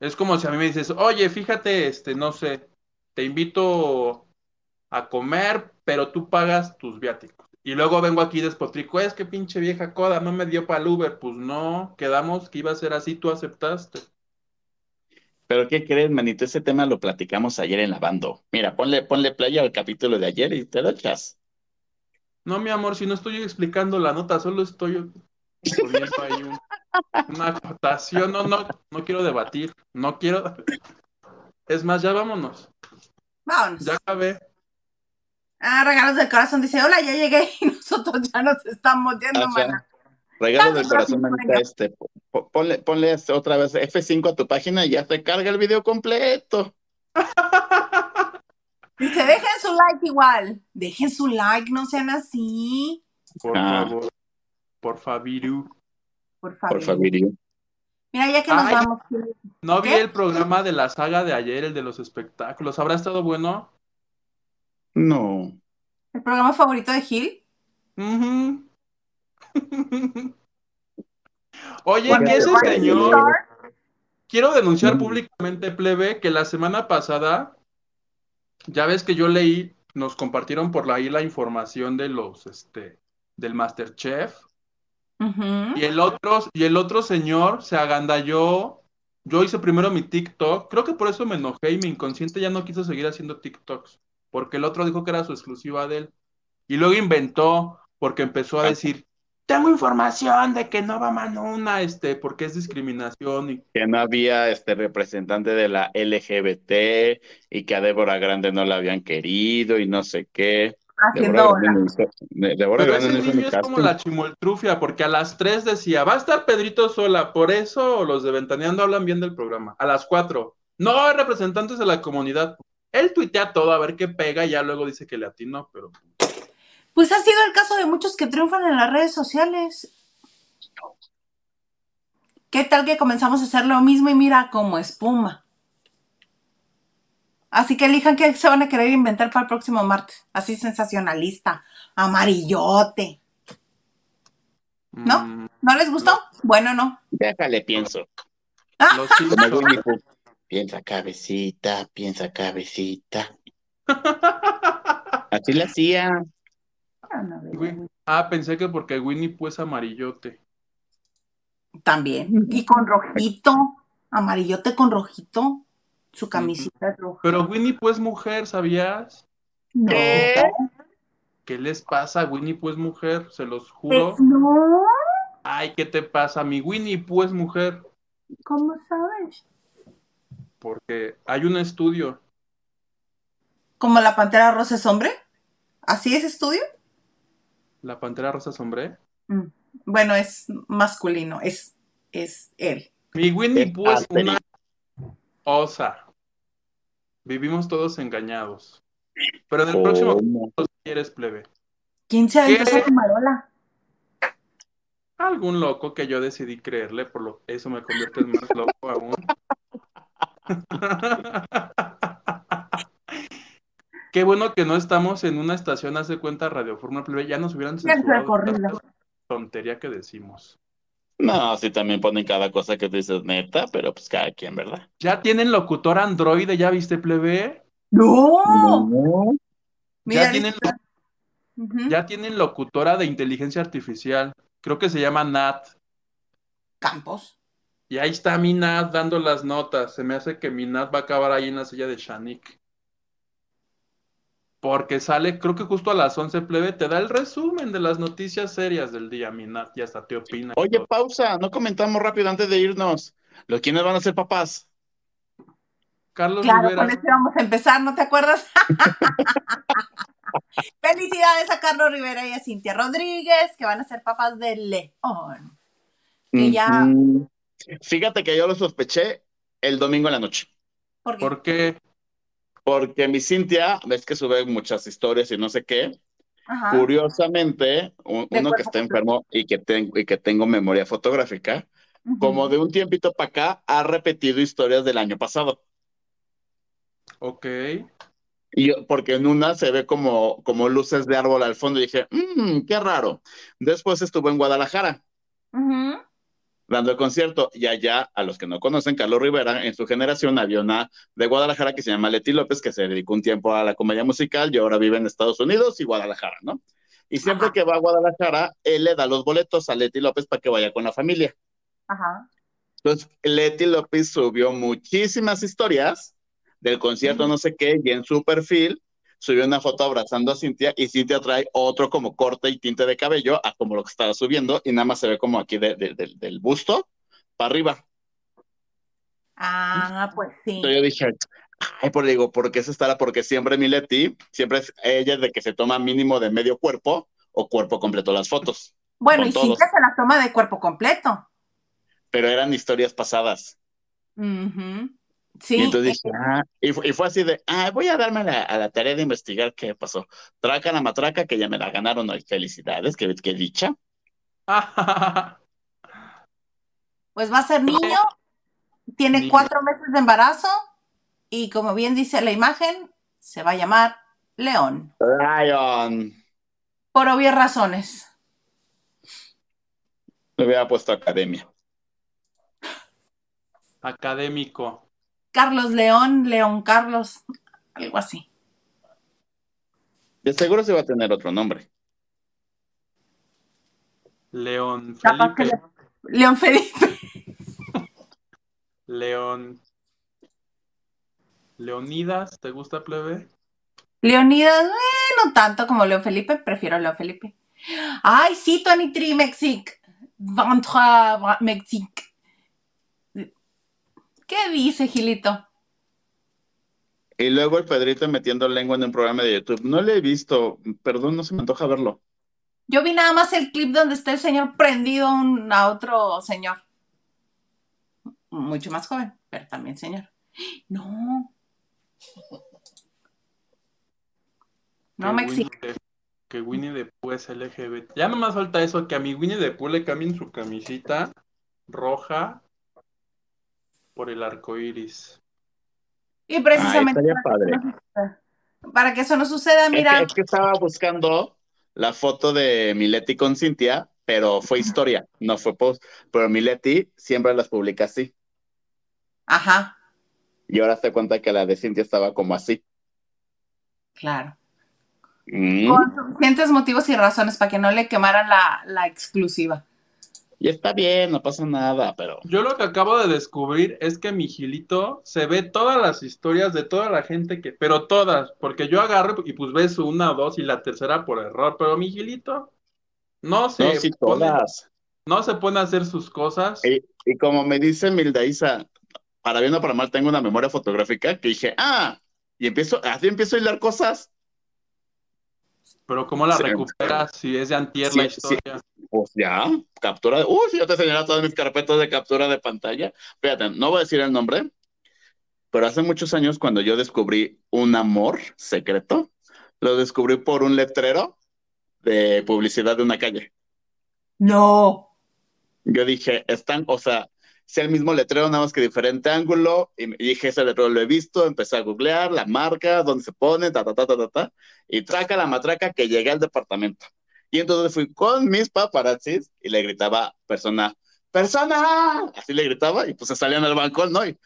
es como si a mí me dices, oye, fíjate, este, no sé, te invito a comer, pero tú pagas tus viáticos. Y luego vengo aquí despotrico, es que pinche vieja coda, no me dio para el Uber. Pues no, quedamos que iba a ser así, tú aceptaste. Pero ¿qué crees, manito? Ese tema lo platicamos ayer en la bando. Mira, ponle, ponle playa al capítulo de ayer y te lo echas. No, mi amor, si no estoy explicando la nota, solo estoy poniendo ahí un- una acotación. No, no, no quiero debatir, no quiero. Es más, ya vámonos. Vámonos. Ya acabé. Ah, regalos del corazón dice, hola, ya llegué y nosotros ya nos estamos yendo, Ajá. mana. Regalo del corazón, manita, este, ponle, ponle otra vez F5 a tu página y ya te carga el video completo. Dice, dejen su like igual. Dejen su like, no sean así. Por Ah. favor. Por faviru. Por favor. Por favor. Mira, ya que nos Ay. vamos. No vi el programa de la saga de ayer, el de los espectáculos. ¿Habrá estado bueno? No. ¿El programa favorito de Gil? Ujú. Oye, que ese señor. Quiero denunciar públicamente, plebe, que la semana pasada, ya ves que yo leí, nos compartieron por ahí la información de los, este, del Masterchef, y el otro, y el otro señor se agandalló. Yo hice primero mi TikTok, creo que por eso me enojé y mi inconsciente ya no quiso seguir haciendo TikToks, porque el otro dijo que era su exclusiva de él. Y luego inventó, porque empezó a decir, tengo información de que no va Manuna, este, porque es discriminación y Que no había este representante de la LGBT y que a Débora Grande no la habían querido y no sé qué. Haciendo Débora. Grande Débora Pero Grande ese niño ni es como la chimoltrufia, porque a las 3 decía, va a estar Pedrito sola, por eso los de Ventaneando hablan bien del programa. A las 4, no hay representantes de la comunidad. Él tuitea todo a ver qué pega y ya luego dice que le atinó, pero Pues ha sido el caso de muchos que triunfan en las redes sociales. ¿Qué tal que comenzamos a hacer lo mismo y mira como espuma? Así que elijan qué se van a querer inventar para el próximo martes. Así sensacionalista, amarillote. ¿No? mm, ¿No les gustó? Bueno, no. Déjale, pienso. los Pooh. Piensa cabecita, piensa cabecita. Así la hacía. Güey. Ah, pensé que porque Winnie Pooh es amarillote. También. Y con rojito, amarillote con rojito. Su camisita es roja. Pero Winnie Pooh es mujer, ¿sabías? No. ¿Qué? ¿Qué les pasa? Winnie Pooh es mujer, se los juro. Eh, no. Ay, ¿qué te pasa? Mi Winnie Pooh es mujer, ¿Cómo sabes? porque hay un estudio. ¿Como la pantera rosa es hombre? ¿Así es estudio? La pantera rosa sombré. Mm. Bueno, es masculino, es, es él. Mi Winnie Pooh es una osa. Vivimos todos engañados. Pero en el próximo si quieres plebe. ¿Quién se aventó esa fumarola? Algún loco que yo decidí creerle, por lo eso me convierte en más loco aún. Qué bueno que no estamos en una estación, hace cuenta Radio Fórmula Plebe, ya nos hubieran censurado tontería que decimos. No, sí también ponen cada cosa que tú dices neta, pero pues cada quien, ¿verdad? Ya tienen locutor androide, ¿ya viste plebe? ¡No! No. Mira, Ya tienen, ya tienen locutora de inteligencia artificial, creo que se llama Nat. Campos. Y ahí está mi Nat dando las notas. Se me hace que mi Nat va a acabar ahí en la silla de Shanik. Porque sale, creo que justo a las 11 plebe, te da el resumen de las noticias serias del día, mi Nat, y hasta te opina. y Oye, todo. pausa, no comentamos rápido antes de irnos. ¿Los quiénes van a ser papás? Carlos Claro, Rivera, con eso íbamos a empezar, ¿no te acuerdas? Felicidades a Carlos Rivera y a Cintia Rodríguez, que van a ser papás de León. Que ya-. Fíjate que yo lo sospeché el domingo en la noche. Porque, ¿por qué? Porque mi Cintia, ves que sube muchas historias y no sé qué. Ajá. Curiosamente, un- uno que está enfermo y que, tengo y que tengo memoria fotográfica, como de un tiempito para acá, ha repetido historias del año pasado. Ok. Y yo- porque en una se ve como, como luces de árbol al fondo y dije, mmm, qué raro. Después estuvo en Guadalajara Ujú. Dando el concierto. Y allá, a los que no conocen, Carlos Rivera, en su generación había una de Guadalajara que se llama Leti López, que se dedicó un tiempo a la comedia musical y ahora vive en Estados Unidos y Guadalajara, ¿no? Y siempre Ajá. que va a Guadalajara, él le da los boletos a Leti López para que vaya con la familia. Ajá. Entonces, Leti López subió muchísimas historias del concierto, no sé qué, y en su perfil subió una foto abrazando a Cintia y Cintia trae otro como corte y tinte de cabello a como lo que estaba subiendo y nada más se ve como aquí de- de- de- del busto para arriba. Ah, pues sí. Entonces yo dije, ay, por digo, ¿por qué se estará? Porque siempre mi Leti, siempre es ella de que se toma mínimo de medio cuerpo o cuerpo completo las fotos, Bueno, y que se la toma de cuerpo completo. pero eran historias pasadas. Ujú. Sí. Y entonces eh, dije, ah, y, fu- y fue así de, ah, voy a darme la, a la tarea de investigar qué pasó. Traca la matraca, que ya me la ganaron hoy. Felicidades, qué, qué dicha. pues va a ser niño, tiene Niño. cuatro meses de embarazo y como bien dice la imagen, se va a llamar León. Lion. Por obvias razones. Le hubiera puesto academia. Académico. Carlos León, León Carlos, algo así. De seguro se va a tener otro nombre. León Felipe. le- León Felipe. León. Leonidas, ¿te gusta plebe? Leonidas, eh, no tanto como León Felipe, prefiero León Felipe. Ay, sí, Tony Tri Mexic. Ventre Mexic. ¿Qué dice, Gilito? Y luego el Pedrito metiendo lengua en un programa de YouTube. No le he visto, perdón, no se me antoja verlo. Yo vi nada más el clip donde está el señor prendido a un- a otro señor. Mucho más joven, pero también señor. No. No Que me exige. Que Winnie the Pooh es LGBT. Ya nomás falta eso, que a mi Winnie the Pooh le cambien su camisita roja por el arco iris. Y Ay, precisamente para que padre. eso no suceda- para que eso no suceda, Es mira, que, es que estaba buscando la foto de Mileti con Cintia, pero fue historia, no fue post. Pero Mileti siempre las publica así. ajá, Y ahora se cuenta que la de Cintia estaba como así. claro. Mm, Con suficientes motivos y razones para que no le quemaran la, la exclusiva. Y está bien, no pasa nada, pero Yo lo que acabo de descubrir es que mi Gilito se ve todas las historias de toda la gente que, pero todas, porque yo agarro y pues ves una o dos y la tercera por error, pero mi Gilito no se no, sí, pone, todas. no se pone a hacer sus cosas. Y, y como me dice Milda Isa, para bien o para mal, tengo una memoria fotográfica que dije, ah, y empiezo, así empiezo a hilar cosas. Pero ¿cómo la Sí. recuperas si es de antier Sí, la sí. historia? Pues ya, captura de. Uy, si yo te enseñara todas mis carpetas de captura de pantalla. Fíjate, no voy a decir el nombre, pero hace muchos años, cuando yo descubrí un amor secreto, lo descubrí por un letrero de publicidad de una calle. No. Yo dije, están, o sea, es el mismo letrero, nada más que diferente ángulo. Y dije, ese letrero lo he visto, empecé a googlear la marca, dónde se pone, ta, ta, ta, ta, ta, ta. Y traca la matraca que llegué al departamento. Y entonces fui con mis paparazzis y le gritaba, persona, persona, así le gritaba y pues se salían al balcón, ¿no? Y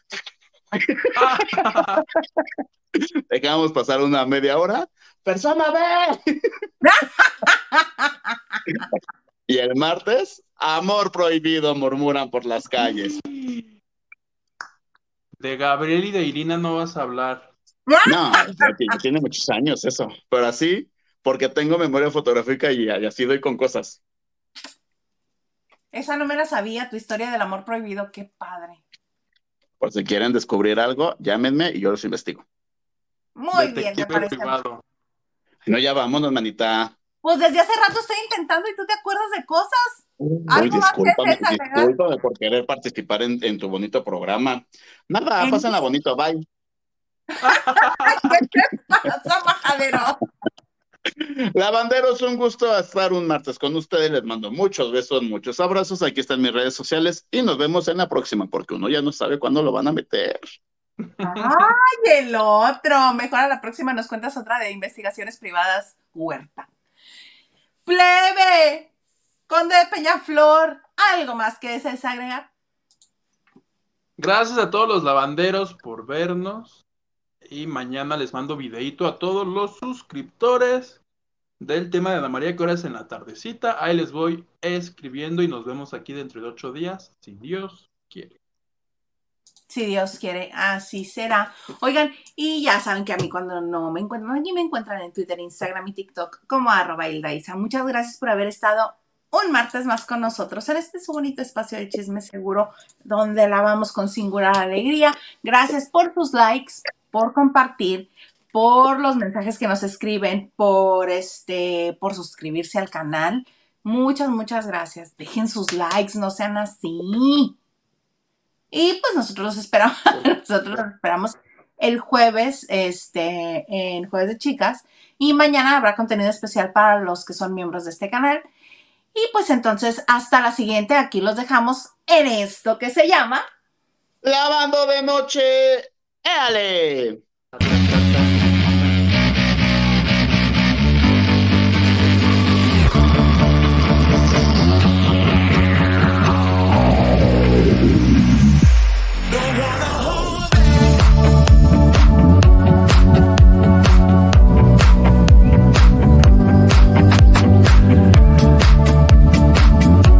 dejábamos pasar una media hora, persona, ve. y el martes, amor prohibido, murmuran por las calles. De Gabriel y de Irina no vas a hablar. No, tiene muchos años eso, pero así, porque tengo memoria fotográfica y, y así doy con cosas. Esa no me la sabía, tu historia del amor prohibido, qué padre. Por si quieren descubrir algo, llámenme y yo los investigo. Muy bien, me parece. privado. No, ya vámonos, manita. Pues desde hace rato estoy intentando y tú te acuerdas de cosas. Uy, ¿Algo más que discúlpame, por querer participar en, en tu bonito programa. Nada, En pásenla mí. bonito, bye. ¿Qué te pasa, majadero? Lavanderos, un gusto estar un martes con ustedes. Les mando muchos besos, muchos abrazos. Aquí están mis redes sociales y nos vemos en la próxima, porque uno ya no sabe cuándo lo van a meter. Ay, el otro. Mejor a la próxima nos cuentas otra de investigaciones privadas huerta. Plebe, Conde de Peñaflor, ¿algo más que desees agregar? Gracias a todos los lavanderos por vernos. Y mañana les mando videito a todos los suscriptores del tema de Ana María que ahora es en la tardecita. Ahí les voy escribiendo y nos vemos aquí dentro de ocho días, si Dios quiere. Si Dios quiere, así será. Oigan, y ya saben que a mí cuando no me encuentran, aquí me encuentran en Twitter, Instagram y TikTok como arroba Hildaisa. Muchas gracias por haber estado un martes más con nosotros en este su bonito espacio de chisme seguro donde la vamos con singular alegría. Gracias por sus likes, por compartir, por los mensajes que nos escriben, por este, por suscribirse al canal. Muchas, muchas gracias. Dejen sus likes, no sean así. Y pues nosotros los esperamos, nosotros los esperamos el jueves, este, en jueves de chicas. Y mañana habrá contenido especial para los que son miembros de este canal. Y pues entonces, hasta la siguiente, aquí los dejamos en esto que se llama Lavando de noche. ¡Éale!